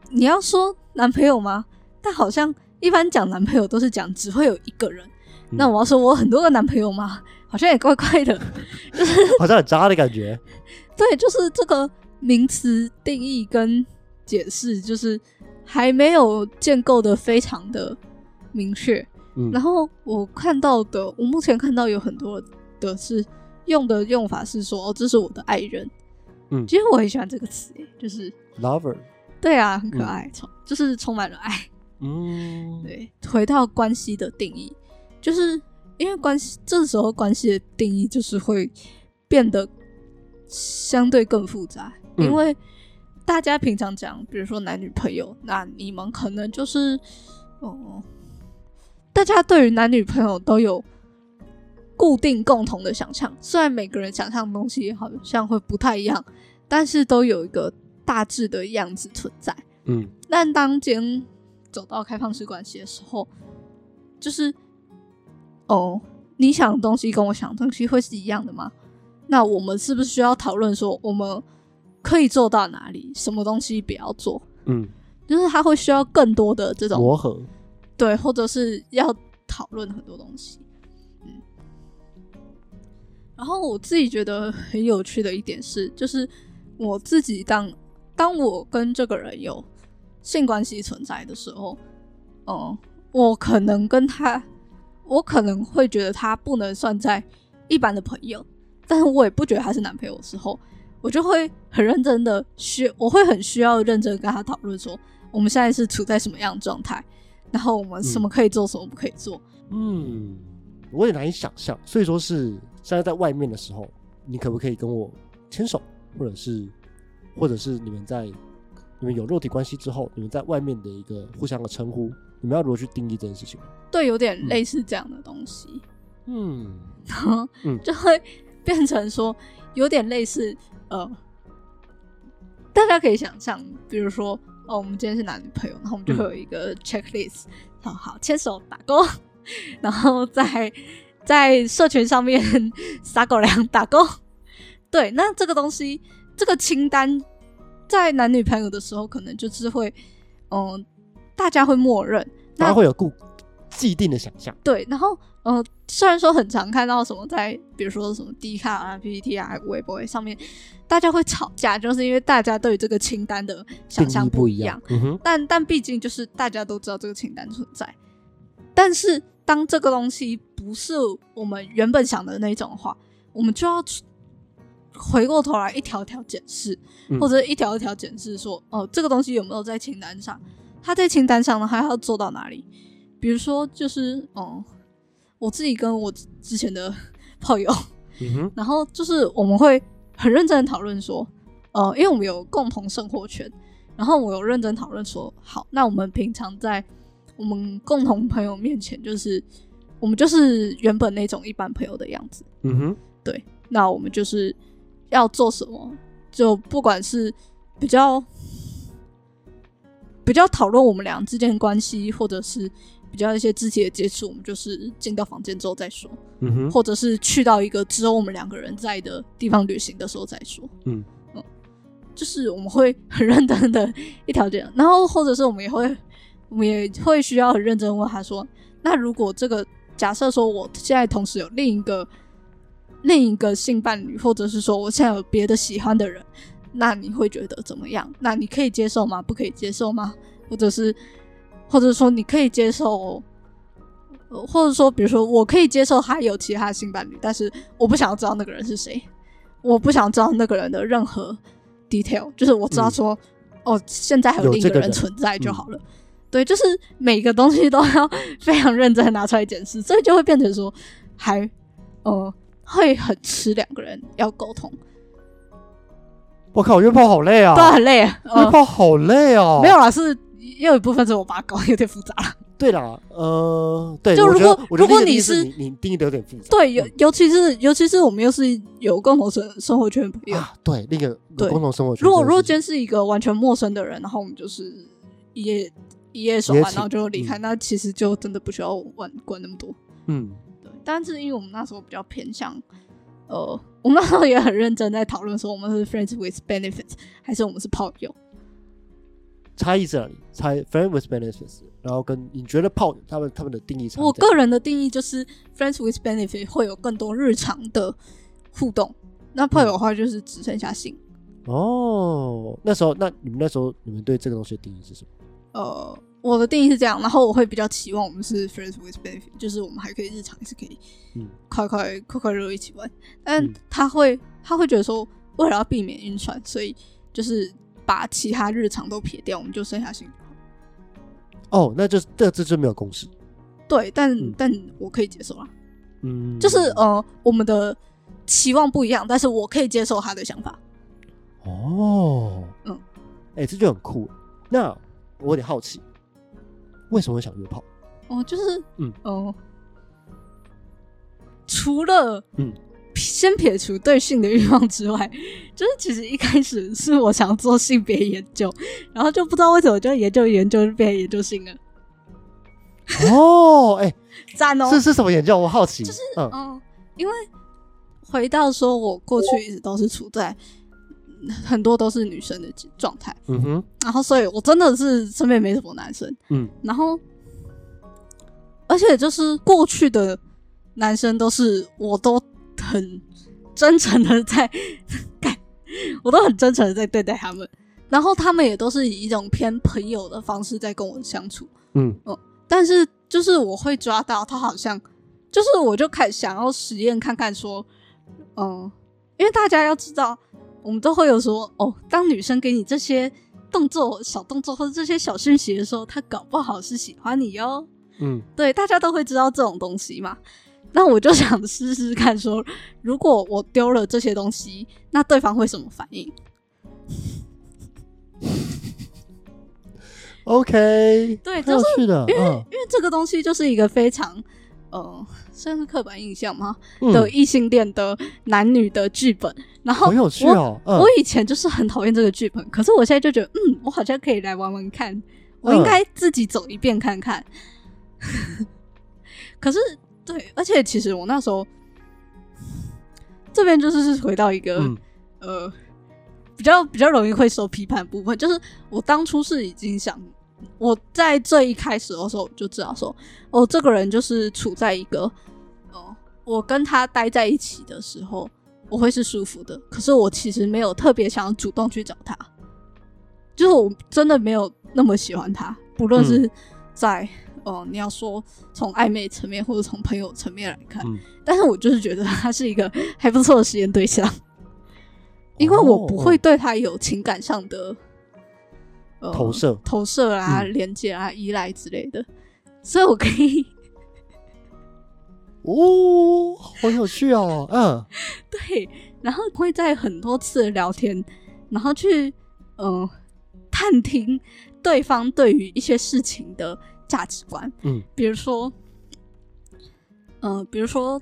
Speaker 2: 你要说男朋友吗？但好像一般讲男朋友都是讲只会有一个人，
Speaker 1: 嗯
Speaker 2: 那我要说我很多个男朋友吗？好像也怪怪的。*laughs*
Speaker 1: 就是 *laughs* 好像很渣的感觉。*laughs*
Speaker 2: 对，就是这个名词定义跟解释，就是还没有建构的非常的明确。
Speaker 1: 嗯，
Speaker 2: 然后我看到的，我目前看到有很多的是用的用法是说，哦，这是我的爱人。
Speaker 1: 嗯。
Speaker 2: 其实我很喜欢这个词，诶就是
Speaker 1: ，lover，
Speaker 2: 对啊，很可爱，充、就是充满了爱。
Speaker 1: 嗯，
Speaker 2: 对，回到关系的定义，就是因为关系这时候关系的定义就是会变得相对更复杂，
Speaker 1: 嗯。
Speaker 2: 因为大家平常讲，比如说男女朋友，那你们可能就是哦、大家对于男女朋友都有固定共同的想象，虽然每个人想象的东西好像会不太一样，但是都有一个大致的样子存在。
Speaker 1: 嗯
Speaker 2: 但当今天走到开放式关系的时候，就是哦，你想的东西跟我想的东西会是一样的吗？那我们是不是需要讨论说，我们可以做到哪里？什么东西不要做？
Speaker 1: 嗯，
Speaker 2: 就是他会需要更多的这种
Speaker 1: 磨合，
Speaker 2: 对，或者是要讨论很多东西。嗯，然后我自己觉得很有趣的一点是，就是我自己当当我跟这个人有性关系存在的时候，嗯，我可能跟他，我可能会觉得他不能算在一般的朋友，但是我也不觉得他是男朋友的时候，我就会很认真的需，我会很需要认真跟他讨论说，我们现在是处在什么样的状态，然后我们什么可以做，什么不可以做。
Speaker 1: 嗯，我也难以想象。所以说是现在在外面的时候，你可不可以跟我牵手，或者是，或者是你们在你们有肉体关系之后，你们在外面的一个互相的称呼，你们要如何去定义这件事情？
Speaker 2: 对，有点类似这样的东西，
Speaker 1: 嗯
Speaker 2: 然后
Speaker 1: 嗯
Speaker 2: 就会变成说有点类似呃，大家可以想象，比如说哦，我们今天是男女朋友，然后我们就会有一个 checklist，好好牵手打勾，然后在在社群上面 *laughs* 撒狗粮打勾。对，那这个东西，这个清单在男女朋友的时候，可能就是会，嗯、大家会默认，
Speaker 1: 大
Speaker 2: 那
Speaker 1: 家会有固既定的想象。
Speaker 2: 对，然后呃，虽然说很常看到什么在，比如说什么 D 卡啊、PPT 啊、微博上面，大家会吵架，就是因为大家对于这个清单的想象
Speaker 1: 不
Speaker 2: 一样。。
Speaker 1: 嗯哼，
Speaker 2: 但但毕竟就是大家都知道这个清单存在，但是当这个东西不是我们原本想的那种的话，我们就要去回过头来一条条检视，
Speaker 1: 嗯
Speaker 2: 或者一条一条检视说，哦，这个东西有没有在清单上？它在清单上呢，还要做到哪里？比如说，就是哦，我自己跟我之前的 *laughs* 炮友，
Speaker 1: 嗯，
Speaker 2: 然后就是我们会很认真的讨论说，呃，因为我们有共同生活圈，然后我有认真讨论说，好，那我们平常在我们共同朋友面前，就是我们就是原本那种一般朋友的样子，
Speaker 1: 嗯哼，对
Speaker 2: 那我们就是要做什么，就不管是比较比较讨论我们俩之间的关系，或者是比较一些肢体的接触，我们就是进到房间之后再说。
Speaker 1: 嗯哼，
Speaker 2: 或者是去到一个只有我们两个人在的地方旅行的时候再说。
Speaker 1: 嗯
Speaker 2: 就是我们会很认真的一条件，然后或者是我们也会，我们也会需要很认真问他说，那如果这个假设说我现在同时有另一个另一个性伴侣，或者是说我现在有别的喜欢的人，那你会觉得怎么样？那你可以接受吗？不可以接受吗？或者是或者说你可以接受？呃或者说，比如说，我可以接受他有其他性伴侣，但是我不想要知道那个人是谁，我不想知道那个人的任何 detail，就是我知道说，哦，现在还有另一个
Speaker 1: 人
Speaker 2: 人存在就好了。对，就是每个东西都要非常认真地拿出来检视，所以就会变成说，还呃会很吃两个人要沟通，
Speaker 1: 我靠，约炮好累啊！
Speaker 2: 对很累。
Speaker 1: 约
Speaker 2: 呃，
Speaker 1: 炮好累哦。
Speaker 2: 没有啦，是也有一部分是我把它搞得有点复杂了。
Speaker 1: 对啦，呃，对，
Speaker 2: 就如果如果你是
Speaker 1: 你你定义的有点复杂。
Speaker 2: 对，尤
Speaker 1: 嗯
Speaker 2: 尤其是尤其是我们又是有共同生生活圈的朋友，
Speaker 1: 啊，对，那个共同生活圈
Speaker 2: 如果如果
Speaker 1: 这件事情
Speaker 2: 今天是一个完全陌生的人，然后我们就是一夜一夜手完，然后就离开，那其实就真的不需要管管那么多。
Speaker 1: 嗯，
Speaker 2: 对，但是因为我们那时候比较偏向，呃，我们那时候也很认真在讨论说我们是 friends with benefits 还是我们是炮友。
Speaker 1: 差异在哪里？差异 friend with benefits，然后跟你觉得炮友他们他们的定义差？
Speaker 2: 我个人的定义就是 friends with benefit 会有更多日常的互动，那炮友的话就是只剩下性。
Speaker 1: 哦，那时候那你们那时候你们对这个东西的定义是什么？
Speaker 2: 呃，我的定义是这样，然后我会比较期望我们是 friends with benefit，就是我们还可以日常也是可以
Speaker 1: 嗯
Speaker 2: 快快快快乐乐一起玩，但
Speaker 1: 嗯
Speaker 2: 他会他会觉得说，为了要避免晕船，所以就是把其他日常都撇掉，我们就剩下性就好。
Speaker 1: 哦，那就是这这就没有共识。
Speaker 2: 对，但、
Speaker 1: 嗯
Speaker 2: 但我可以接受啊，
Speaker 1: 嗯，
Speaker 2: 就是呃，我们的期望不一样，但是我可以接受他的想法。
Speaker 1: 哦，
Speaker 2: 嗯，
Speaker 1: 哎、这就很酷。那我有点好奇，为什么会想约炮？
Speaker 2: 哦，就是
Speaker 1: 嗯
Speaker 2: 呃，除了
Speaker 1: 嗯
Speaker 2: 先撇除对性的欲望之外，就是其实一开始是我想做性别研究，然后就不知道为什么就研究研究就变成研究性了，*laughs*
Speaker 1: 哦，哎、*laughs*
Speaker 2: 赞哦！
Speaker 1: 是是什么研究？我好奇。就是嗯
Speaker 2: 嗯，因为回到说我过去一直都是处在很多都是女生的状态，
Speaker 1: 嗯哼
Speaker 2: 然后所以我真的是身边没什么男生，
Speaker 1: 嗯
Speaker 2: 然后而且就是过去的男生都是我都很真诚的在 *laughs* 干，我都很真诚的在对待他们，然后他们也都是以一种偏朋友的方式在跟我相处，
Speaker 1: 嗯
Speaker 2: 但是就是我会抓到他好像，就是我就开始想要实验看看说，嗯，因为大家要知道，我们都会有说哦，当女生给你这些动作、小动作或者这些小讯息的时候，她搞不好是喜欢你哟。
Speaker 1: 嗯
Speaker 2: 对，大家都会知道这种东西嘛。那我就想试试看说，如果我丢了这些东西，那对方会什么反应
Speaker 1: ？，OK，
Speaker 2: 对，
Speaker 1: 有
Speaker 2: 就是
Speaker 1: 因为，嗯
Speaker 2: 因为这个东西就是一个非常呃，算是刻板印象吗？
Speaker 1: 嗯，
Speaker 2: 的异性恋的男女的剧本，然后
Speaker 1: 好有趣
Speaker 2: 我
Speaker 1: 哦。嗯
Speaker 2: 我以前就是很讨厌这个剧本，可是我现在就觉得，嗯，我好像可以来玩玩看，我
Speaker 1: 嗯
Speaker 2: 应该自己走一遍看看。*laughs* 可是，对，而且其实我那时候这边就是是回到一个、
Speaker 1: 嗯。
Speaker 2: 呃比较比较容易会受批判部分，就是我当初是已经想，我在最一开始的时候就知道说，哦，这个人就是处在一个，哦，我跟他待在一起的时候，我会是舒服的，可是我其实没有特别想主动去找他，就是我真的没有那么喜欢他，不论是在、哦，你要说从暧昧层面或者从朋友层面来看，
Speaker 1: 嗯
Speaker 2: 但是我就是觉得他是一个还不错的实验对象，*laughs* 因为我不会对他有情感上的、呃
Speaker 1: 投射
Speaker 2: 投射啊、
Speaker 1: 嗯
Speaker 2: 连接啊、依赖之类的，所以我可以
Speaker 1: 哦，好有趣哦。嗯 *laughs*
Speaker 2: 对，然后会在很多次的聊天，然后去嗯、呃探听对方对于一些事情的价值观，
Speaker 1: 嗯
Speaker 2: 比如说，嗯、比如说，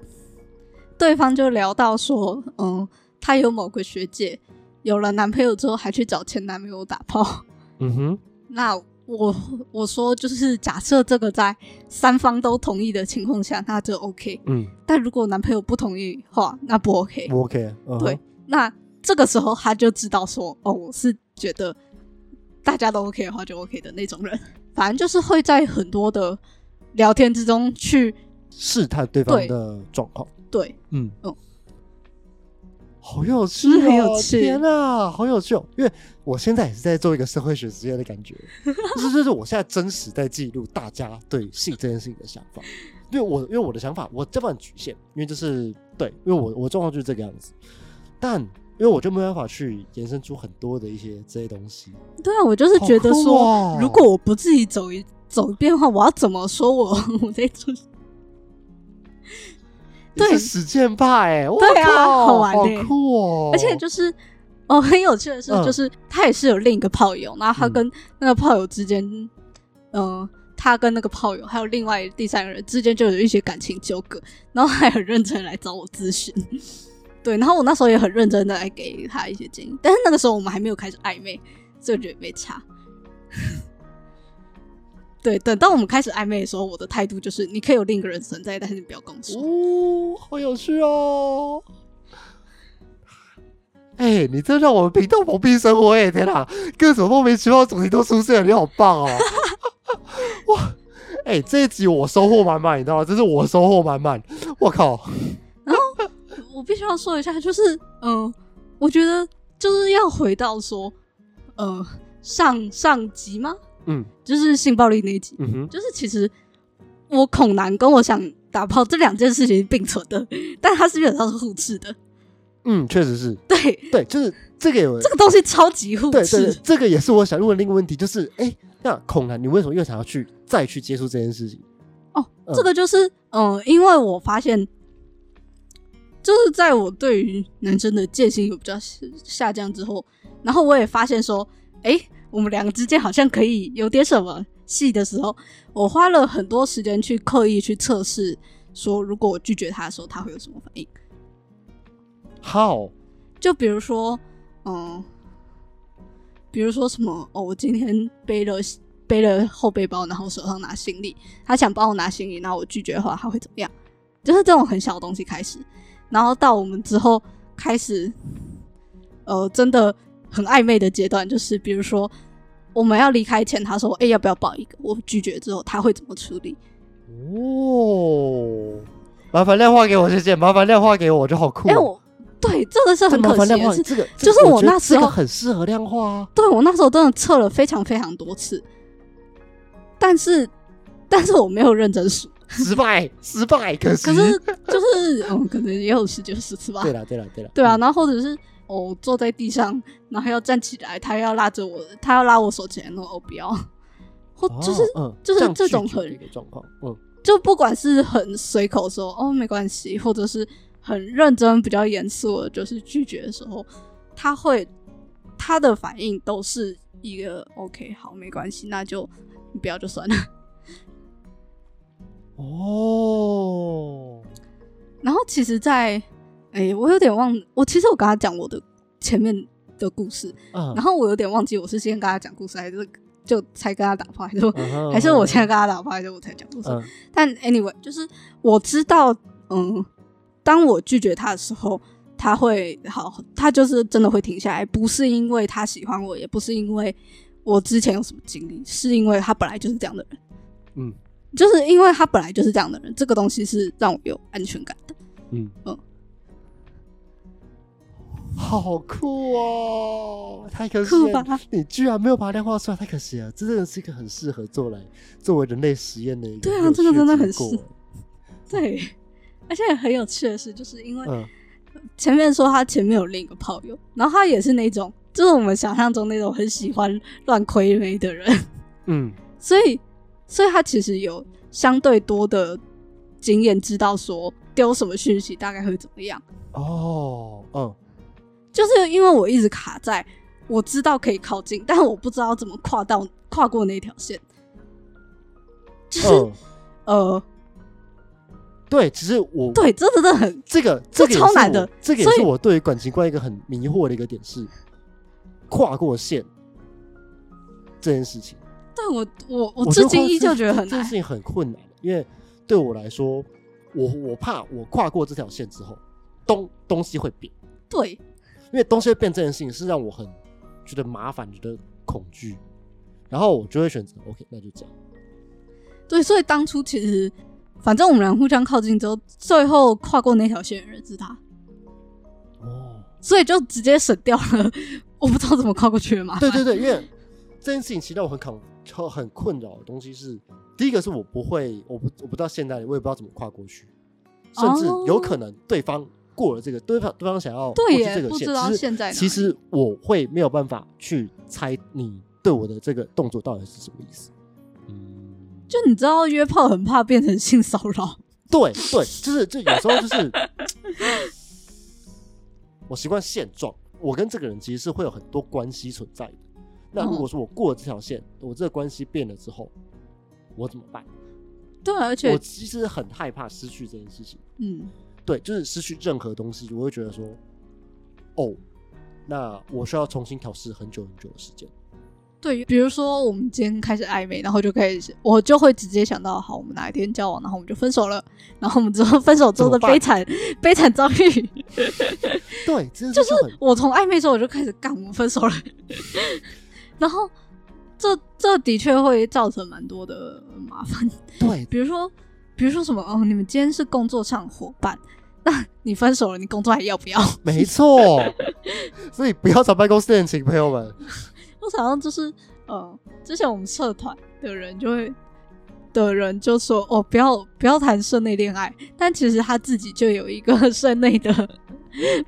Speaker 2: 对方就聊到说，嗯、他有某个学姐有了男朋友之后，还去找前男朋友打炮。
Speaker 1: 嗯哼 *laughs*
Speaker 2: 那我我说，就是假设这个在三方都同意的情况下，那就 OK。
Speaker 1: 嗯，
Speaker 2: 但如果男朋友不同意的话，那不 OK。
Speaker 1: 不 OK。
Speaker 2: 对，那这个时候他就知道说，哦，我是觉得大家都 OK 的话就 OK 的那种人。反正就是会在很多的聊天之中去
Speaker 1: 试探对方的状况。
Speaker 2: 对
Speaker 1: 嗯
Speaker 2: 嗯
Speaker 1: 好有趣、
Speaker 2: 很有趣
Speaker 1: 天啊，好有趣哦！因为我现在也是在做一个社会学实验的感觉，*laughs* 就是就是我现在真实在记录大家对性这件事情的想法。因为我因为我的想法，我这么很局限，因为就是对，因为我我状况就是这个样子，但因为我就没办法去延伸出很多的一些这些东西。
Speaker 2: 对啊，我就是觉得说，
Speaker 1: 哦
Speaker 2: 如果我不自己走一走一遍的话，我要怎么说我 *laughs* 我在做？*laughs* 对
Speaker 1: 实践派哎，我
Speaker 2: 对啊好玩欸
Speaker 1: 酷哦！
Speaker 2: 而且就是哦，很有趣的是，
Speaker 1: 嗯
Speaker 2: 就是他也是有另一个炮友，然后他
Speaker 1: 嗯
Speaker 2: 跟那个炮友之间，嗯、他跟那个炮友还有另外第三个人之间就有一些感情纠葛，然后还很认真来找我咨询。对，然后我那时候也很认真的来给他一些建议，但是那个时候我们还没有开始暧昧，所以我觉得没差。对，等到我们开始暧昧的时候，我的态度就是你可以有另一个人存在，但是你不要跟我说。
Speaker 1: 哦，好有趣哦！哎、你这让我们频道蓬荜生辉哎！天哪，各种莫名其妙的主题都出现了，你好棒哦！哇，哎、这一集我收获满满，你知道吗？这是我收获满满。我靠，
Speaker 2: 我必须要说一下，就是嗯、我觉得就是要回到说，呃，上上集吗？
Speaker 1: 嗯
Speaker 2: 就是性暴力那一集，
Speaker 1: 嗯哼，
Speaker 2: 就是其实我恐男跟我想打炮这两件事情并存的，但它是基本上是互斥的。
Speaker 1: 嗯，确实是
Speaker 2: 对，
Speaker 1: 对，就是这个有
Speaker 2: 这个东西超级互
Speaker 1: 对对对
Speaker 2: 斥。，
Speaker 1: 这个也是我想问的另一个问题，就是哎、那恐男，你为什么又想要去再去接触这件事情？
Speaker 2: 哦，
Speaker 1: 嗯
Speaker 2: 这个就是嗯、呃因为我发现，就是在我对于男生的戒心有比较下下降之后，然后我也发现说，哎、我们两个之间好像可以有点什么戏的时候，我花了很多时间去刻意去测试，说如果我拒绝他的时候，他会有什么反应。
Speaker 1: ？How？，
Speaker 2: 就比如说，嗯，比如说什么哦，我今天背了背了后背包，然后手上拿行李，他想帮我拿行李，那我拒绝的话，他会怎么样？就是这种很小的东西开始，然后到我们之后开始，呃，真的很暧昧的阶段，就是比如说我们要离开前，他说：“哎、要不要抱一个？”我拒绝之后，他会怎么处理？
Speaker 1: 哦，麻烦量化给我，谢谢。麻烦量化给我，我觉得好酷、
Speaker 2: 哎、
Speaker 1: 哦。
Speaker 2: 我对这个是很可惜的是，
Speaker 1: 这个
Speaker 2: 就是我那时候
Speaker 1: 这个很适合量化啊。
Speaker 2: 对我那时候真的测了非常非常多次，但是但是我没有认真数，
Speaker 1: 失败，失败，可是。
Speaker 2: 可是就是嗯，可能也有十九十次吧
Speaker 1: 对。了，对了，对了，
Speaker 2: 对啊，
Speaker 1: 嗯，
Speaker 2: 然后或者是我坐在地上，然后要站起来，他要拉着我，他要拉我手起来，那我不要，或就是
Speaker 1: 哦嗯，
Speaker 2: 就是这种很
Speaker 1: 状况，嗯，
Speaker 2: 就不管是很随口说哦没关系，或者是很认真、比较严肃的，就是拒绝的时候，他会他的反应都是一个 OK 好没关系，那就你不要就算了。
Speaker 1: 哦，
Speaker 2: 然后其实在，哎、我有点忘，我其实我跟他讲我的前面的故事，
Speaker 1: 嗯。
Speaker 2: 然后我有点忘记我是先跟他讲故事，还是就才跟他打炮，还是 *laughs* 还是我先跟他打炮，还是我才讲故事。
Speaker 1: 嗯。
Speaker 2: 但 anyway，就是我知道，嗯，当我拒绝他的时候，他会好，他就是真的会停下来，不是因为他喜欢我，也不是因为我之前有什么经历，是因为他本来就是这样的人，
Speaker 1: 嗯
Speaker 2: 就是因为他本来就是这样的人，这个东西是让我有安全感的。
Speaker 1: 嗯
Speaker 2: 嗯
Speaker 1: 好酷哦！太可惜了，你居然没有把它量化出来，太可惜了。这真的是一个很适合做来作为人类实验的一个
Speaker 2: 对啊这个真的很适 *laughs* 对，而且很有趣的是，就是因为
Speaker 1: 嗯
Speaker 2: 前面说他前面有另一个炮友，然后他也是那种，就是我们想象中那种很喜欢乱亏妹的人，
Speaker 1: 嗯
Speaker 2: 所以，所以他其实有相对多的经验，知道说丢什么讯息大概会怎么样。
Speaker 1: 哦嗯。
Speaker 2: 就是因为我一直卡在我知道可以靠近，但我不知道怎么跨到跨过那条线，就是、
Speaker 1: 嗯，
Speaker 2: 呃，
Speaker 1: 对，其实我
Speaker 2: 对，这真的很
Speaker 1: 这个这个
Speaker 2: 超难的。
Speaker 1: 这个也是我对于感情观一个很迷惑的一个点是跨过线这件事情。
Speaker 2: 对我我我
Speaker 1: 我
Speaker 2: 至今依旧觉得很难
Speaker 1: 这件事。情很困难，因为对我来说，我我怕我跨过这条线之后，东东西会变，
Speaker 2: 对，
Speaker 1: 因为东西会变这件事情是让我很觉得麻烦，觉得恐惧，然后我就会选择 OK，那就这样。
Speaker 2: 对，所以当初其实，反正我们俩互相靠近之后，最后跨过那条线的人是他，
Speaker 1: 哦，
Speaker 2: 所以就直接省掉了 *laughs* 我不知道怎么跨过去的嘛。
Speaker 1: 对对对，因为这件事情其实让我很恐很困扰的东西是，第一个是我不会，我不我不到现在我也不知道怎么跨过去，甚至
Speaker 2: 哦
Speaker 1: 有可能对方过了这个，对方对方想要过去这个线，
Speaker 2: 不知道
Speaker 1: 其实
Speaker 2: 线在
Speaker 1: 其实我会没有办法去猜你对我的这个动作到底是什么意思。嗯，
Speaker 2: 就你知道约炮很怕变成性骚扰，*laughs*
Speaker 1: 对对，就是就有时候就是，*laughs* 我习惯现状，我跟这个人其实是会有很多关系存在的。那如果说我过了这条线，我这个关系变了之后，我怎么办？
Speaker 2: 对，而且我
Speaker 1: 其实很害怕失去这件事情。
Speaker 2: 嗯，
Speaker 1: 对，就是失去任何东西，我会觉得说，哦，那我需要重新调试很久很久的时间。
Speaker 2: 对，比如说我们今天开始暧昧，然后就开始，我就会直接想到，好，我们哪一天交往，然后我们就分手了，然后我们之后 *laughs* 分手之后的悲惨悲惨遭遇，
Speaker 1: 对，
Speaker 2: 就是我从暧昧之后我就开始干，我们分手了，然后这这的确会造成蛮多的麻烦，
Speaker 1: 对 *laughs*
Speaker 2: 比如说，比如说什么哦，你们今天是工作上伙伴，*laughs* 那你分手了，你工作还要不要？*laughs*
Speaker 1: 没错，所以不要找办公室恋情，朋友们。
Speaker 2: 我想到就是，呃，之前我们社团的人就会的人就说，哦，不要不要谈社内恋爱，但其实他自己就有一个社内的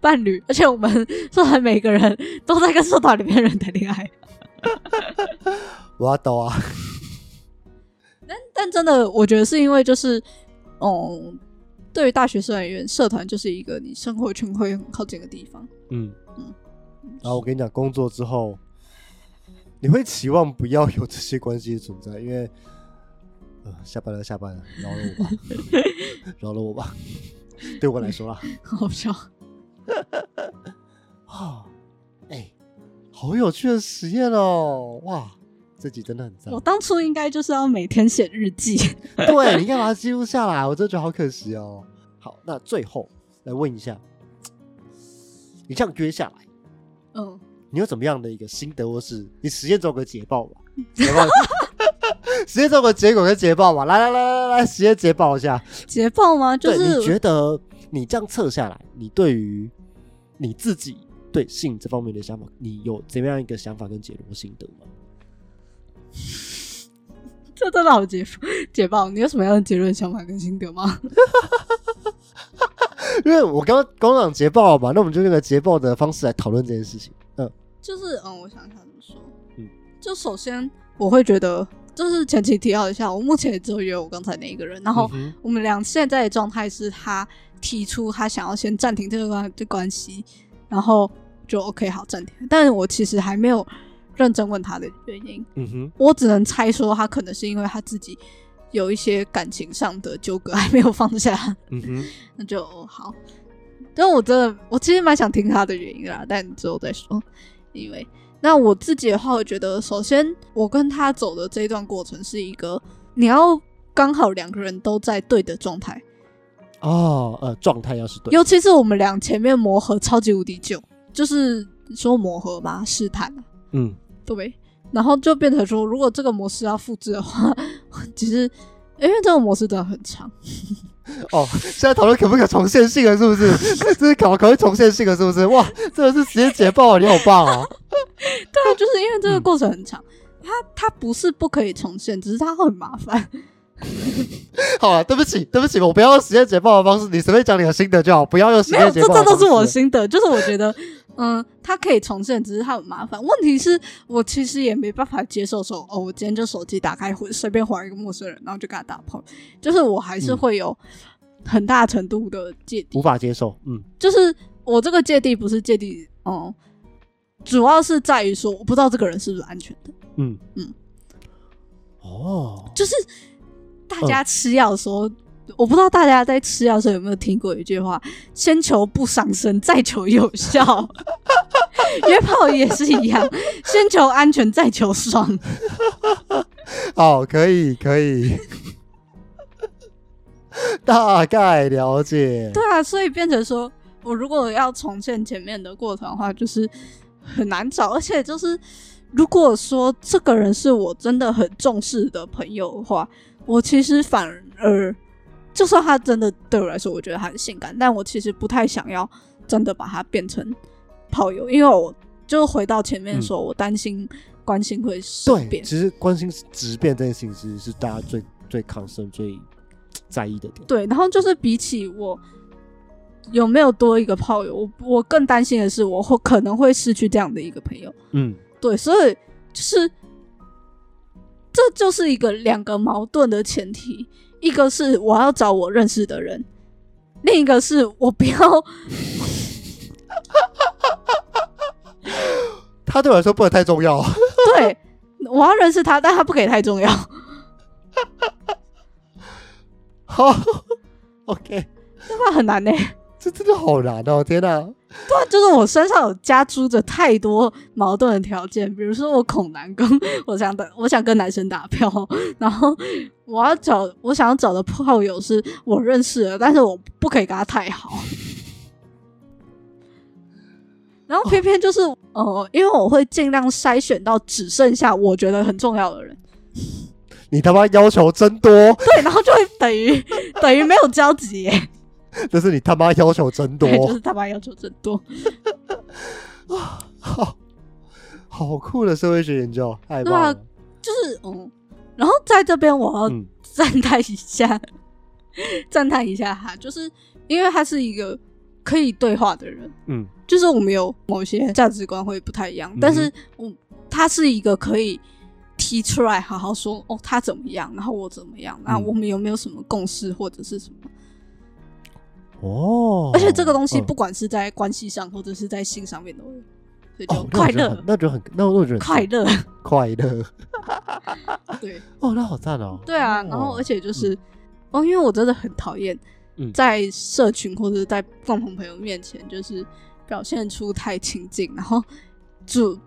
Speaker 2: 伴侣，而且我们社团每个人都在跟社团里面的人谈恋爱。*laughs*
Speaker 1: 我要抖啊！*laughs*
Speaker 2: 但真的，我觉得是因为就是，嗯，对于大学生而言，社团就是一个你生活圈会很靠近的地方。
Speaker 1: 嗯
Speaker 2: 嗯
Speaker 1: 然后我跟你讲，工作之后，你会期望不要有这些关系的存在，因为，呃，下班了，下班了，饶了我吧，*laughs* 饶了我吧，对我来说啦，
Speaker 2: 好笑。
Speaker 1: 啊，哎、好有趣的实验哦，哇，这集真的很赞
Speaker 2: 我。当初应该就是要每天写日记。*laughs* *laughs*
Speaker 1: 对，你干嘛记录下来？我真的觉得好可惜哦。好，那最后来问一下，你这样约下来，
Speaker 2: 嗯，
Speaker 1: 你有怎么样的一个心得，或是你实验中有个捷报吧？有没有实验中有个结果跟捷报吧？来来来来来，实验捷报一下。
Speaker 2: 捷报吗？就，是
Speaker 1: 你觉得你这样测下来，你对于你自己对性这方面的想法，你有怎么样一个想法跟结论或心得吗？*laughs*
Speaker 2: 这真的好解解报，你有什么样的结论、想法跟心得吗？*laughs*
Speaker 1: 因为我刚刚刚讲捷报嘛，那我们就用个捷报的方式来讨论这件事情。嗯
Speaker 2: 就是嗯，我想想怎么说。
Speaker 1: 嗯
Speaker 2: 就首先我会觉得，就是前期提到一下，我目前只有约我刚才那一个人，然后我们俩现在的状态是他提出他想要先暂停这个关这关系，然后就 OK 好暂停。但是我其实还没有认真问他的原因，
Speaker 1: 嗯哼，
Speaker 2: 我只能猜说他可能是因为他自己有一些感情上的纠葛还没有放下，
Speaker 1: 嗯哼，*laughs*
Speaker 2: 那就哦好。但我真的，我其实蛮想听他的原因啦，但之后再说。因为那我自己的话，我觉得首先我跟他走的这一段过程是一个你要刚好两个人都在对的状态，
Speaker 1: 哦，呃，状态要是对，
Speaker 2: 尤其是我们俩前面磨合超级无敌久，就是说磨合嘛，试探啊，
Speaker 1: 嗯，
Speaker 2: 对，然后就变成说，如果这个模式要复制的话，*laughs* 其实因为这个模式真的很长，*laughs*
Speaker 1: 哦，现在讨论可不可重现性了，是不是？*laughs* 这是考考会重现性了，是不是？哇，真的是直接捷报，你好棒啊！
Speaker 2: 对啊，就是因为这个过程很长，它它不是不可以重现，只是它很麻烦。
Speaker 1: 好了，对不起，对不起，我不要用实验捷报的方式，你随便讲你的心得就好，不要用实
Speaker 2: 没有，
Speaker 1: 验捷报的方式。
Speaker 2: 这都是我的心得，就是我觉得，嗯，它可以重现，只是它很麻烦。问题是我其实也没办法接受说，哦，我今天就手机打开，随便划一个陌生人，然后就跟他打炮，就是我还是
Speaker 1: 嗯
Speaker 2: 会有很大程度的芥蒂
Speaker 1: 无。法接受，嗯
Speaker 2: 就是我这个芥蒂不是芥蒂，嗯，主要是在于说我不知道这个人是不是安全的。
Speaker 1: 嗯
Speaker 2: 嗯，
Speaker 1: 哦，
Speaker 2: 就是大家吃药的时候，我不知道大家在吃药的时候有没有听过一句话：“先求不伤身，再求有效。*laughs* ”约炮也是一样，先求安全，再求爽。
Speaker 1: 好，可以，可以，*laughs* 大概了解。
Speaker 2: 对啊，所以变成说我如果要重现前面的过程的话，就是很难找，而且就是如果说这个人是我真的很重视的朋友的话，我其实反而就算他真的对我来说，我觉得他很性感，但我其实不太想要真的把他变成炮友，因为我就回到前面说，我担心关心会生
Speaker 1: 对，
Speaker 2: 变。
Speaker 1: 其实关心直变这件事情，其实是大家最最 concern、最在意的点。
Speaker 2: 对，然后就是比起我有没有多一个炮友，我我更担心的是，我会可能会失去这样的一个朋友。
Speaker 1: 嗯，
Speaker 2: 对，所以就是这就是一个两个矛盾的前提，一个是我要找我认识的人，另一个是我不要 *laughs*
Speaker 1: 他对我来说不能太重要。*laughs*
Speaker 2: 对我要认识他，但他不可以太重要。
Speaker 1: 好，OK，*laughs*
Speaker 2: 这话很难呢、
Speaker 1: 这真的好难哦！天哪，*laughs*
Speaker 2: 对啊，就是我身上有加诸着太多矛盾的条件，比如说我恐男跟我想打，我想跟男生打票，然后我要找我想要找的炮友是我认识的，但是我不可以跟他太好。然后偏偏就是呃，因为我会尽量筛选到只剩下我觉得很重要的人，*laughs*
Speaker 1: 你他妈要求真多，
Speaker 2: 对，然后就会等于等于没有交集耶，
Speaker 1: 但是你他妈要求真多
Speaker 2: 对，，就是他妈要求真多。
Speaker 1: 好好酷的社会学研究，太
Speaker 2: 对啊
Speaker 1: 棒了。
Speaker 2: 就是嗯，然后在这边我要
Speaker 1: 嗯
Speaker 2: 赞叹一下，赞叹一下他，就是因为他是一个可以对话的人，
Speaker 1: 嗯
Speaker 2: 就是我们有某些价值观会不太一样，但是我他是一个可以提出来好好说哦，他怎么样，然后我怎么样，那
Speaker 1: 嗯
Speaker 2: 我们有没有什么共识或者是什么？
Speaker 1: 哦，
Speaker 2: 而且这个东西
Speaker 1: 嗯
Speaker 2: 不管是在关系上或者是在性上面都有，所以就
Speaker 1: 哦，
Speaker 2: 快乐
Speaker 1: 那我觉得很，那我觉得
Speaker 2: 快乐，
Speaker 1: 快乐 *laughs*
Speaker 2: 对。
Speaker 1: 哦，那好赞哦。
Speaker 2: 对啊，然后而且就是，哦，因为我真的很讨厌
Speaker 1: 嗯
Speaker 2: 在社群或者在共同朋友面前，就是表现出太亲近，然后主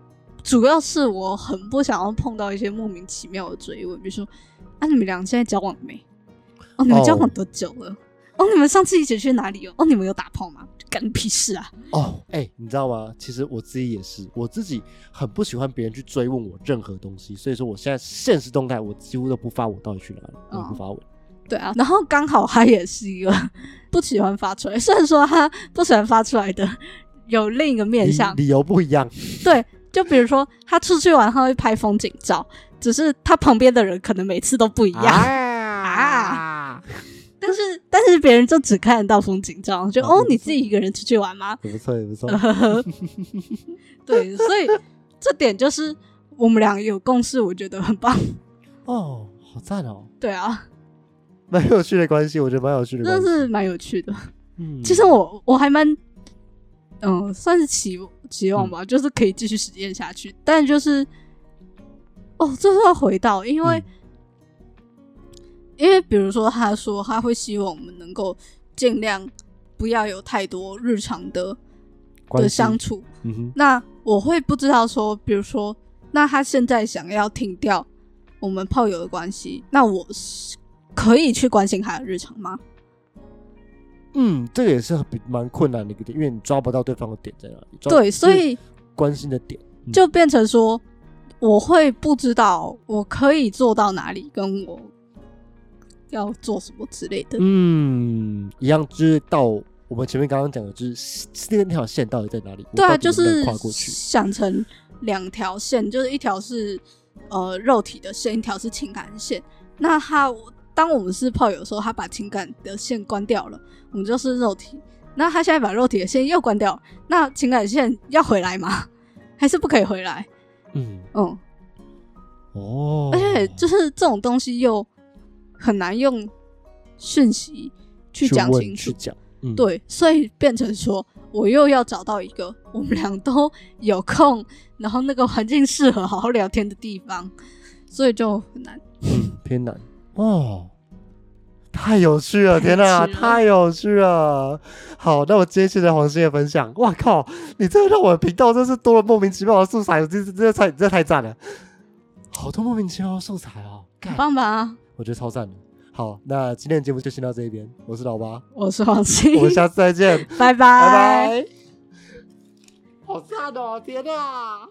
Speaker 2: 主要是我很不想要碰到一些莫名其妙的追问，比如说，啊，你们俩现在交往没？哦，你们交往多久了？哦，你们上次一起去哪里哦？哦，你们有打炮吗？干你屁事啊！
Speaker 1: 哦，哎、你知道吗？其实我自己也是，我自己很不喜欢别人去追问我任何东西，所以说我现在现实动态我几乎都不发我到底去哪里，我
Speaker 2: 哦
Speaker 1: 不发文。
Speaker 2: 对啊，然后刚好他也是一个不喜欢发出来，*laughs* 虽然说他不喜欢发出来的有另一个面
Speaker 1: 理
Speaker 2: 向，
Speaker 1: 理由不一样，
Speaker 2: 对，就比如说他出去玩，他会拍风景照，只是他旁边的人可能每次都不一样，
Speaker 1: 啊，*laughs*
Speaker 2: 但是但是别人就只看得到风景照，就哦
Speaker 1: 哦
Speaker 2: 你自己一个人出去玩吗？
Speaker 1: 也不错，也不错。*laughs* *laughs*
Speaker 2: 对，所以这点就是我们俩有共识，我觉得很棒。
Speaker 1: 哦，好赞哦，
Speaker 2: 对啊，
Speaker 1: 蛮有趣的关系，我觉得蛮有趣的关系。
Speaker 2: 真的是蛮有趣的。
Speaker 1: 嗯
Speaker 2: 其实我我还蛮，嗯、算是期期望吧，就是可以继续实验下去。但就是，哦，这是要回到，因为、
Speaker 1: 嗯
Speaker 2: 因为比如说，他说他会希望我们能够尽量不要有太多日常的的相处。
Speaker 1: 嗯哼，
Speaker 2: 那我会不知道说，比如说，那他现在想要停掉我们炮友的关系，那我是可以去关心他的日常吗？
Speaker 1: 嗯，这个也是比蛮困难的一个点，因为你抓不到对方的点在哪里。抓
Speaker 2: 对，所以
Speaker 1: 关心的点，嗯
Speaker 2: 就变成说，我会不知道我可以做到哪里，跟我要做什么之类的。
Speaker 1: 嗯，一样，就是到我们前面刚刚讲的，就是那条线到底在哪里？
Speaker 2: 对啊，就是
Speaker 1: 跨过去。
Speaker 2: 想成两条线，就是一条是呃肉体的线，一条是情感线。那他当我们是炮友的时候，他把情感的线关掉了，我们就是肉体。那他现在把肉体的线又关掉了，那情感线要回来吗？*laughs* 还是不可以回来？
Speaker 1: 嗯，
Speaker 2: 嗯，
Speaker 1: 哦，
Speaker 2: 而且就是这种东西又很难用讯息去讲清楚。
Speaker 1: 去讲，嗯，
Speaker 2: 对，所以变成说，我又要找到一个我们俩都有空，然后那个环境适合好好聊天的地方，所以就很难。
Speaker 1: 嗯，偏难哦。太有趣了！天哪，
Speaker 2: 太有趣了
Speaker 1: 太有趣了！好，那我今天谢谢黄鑫的分享。哇靠，你这让我的频道真是多了莫名其妙的素材，这这这太这太赞了，好多莫名其妙的素材哦，干
Speaker 2: 很棒吧？
Speaker 1: 我觉得超赞的。好，那今天的节目就先到这一边，我是老八，
Speaker 2: 我是黄鑫
Speaker 1: 我，们下次再见，*laughs*
Speaker 2: 拜拜
Speaker 1: 拜拜。好赞哦！天哪！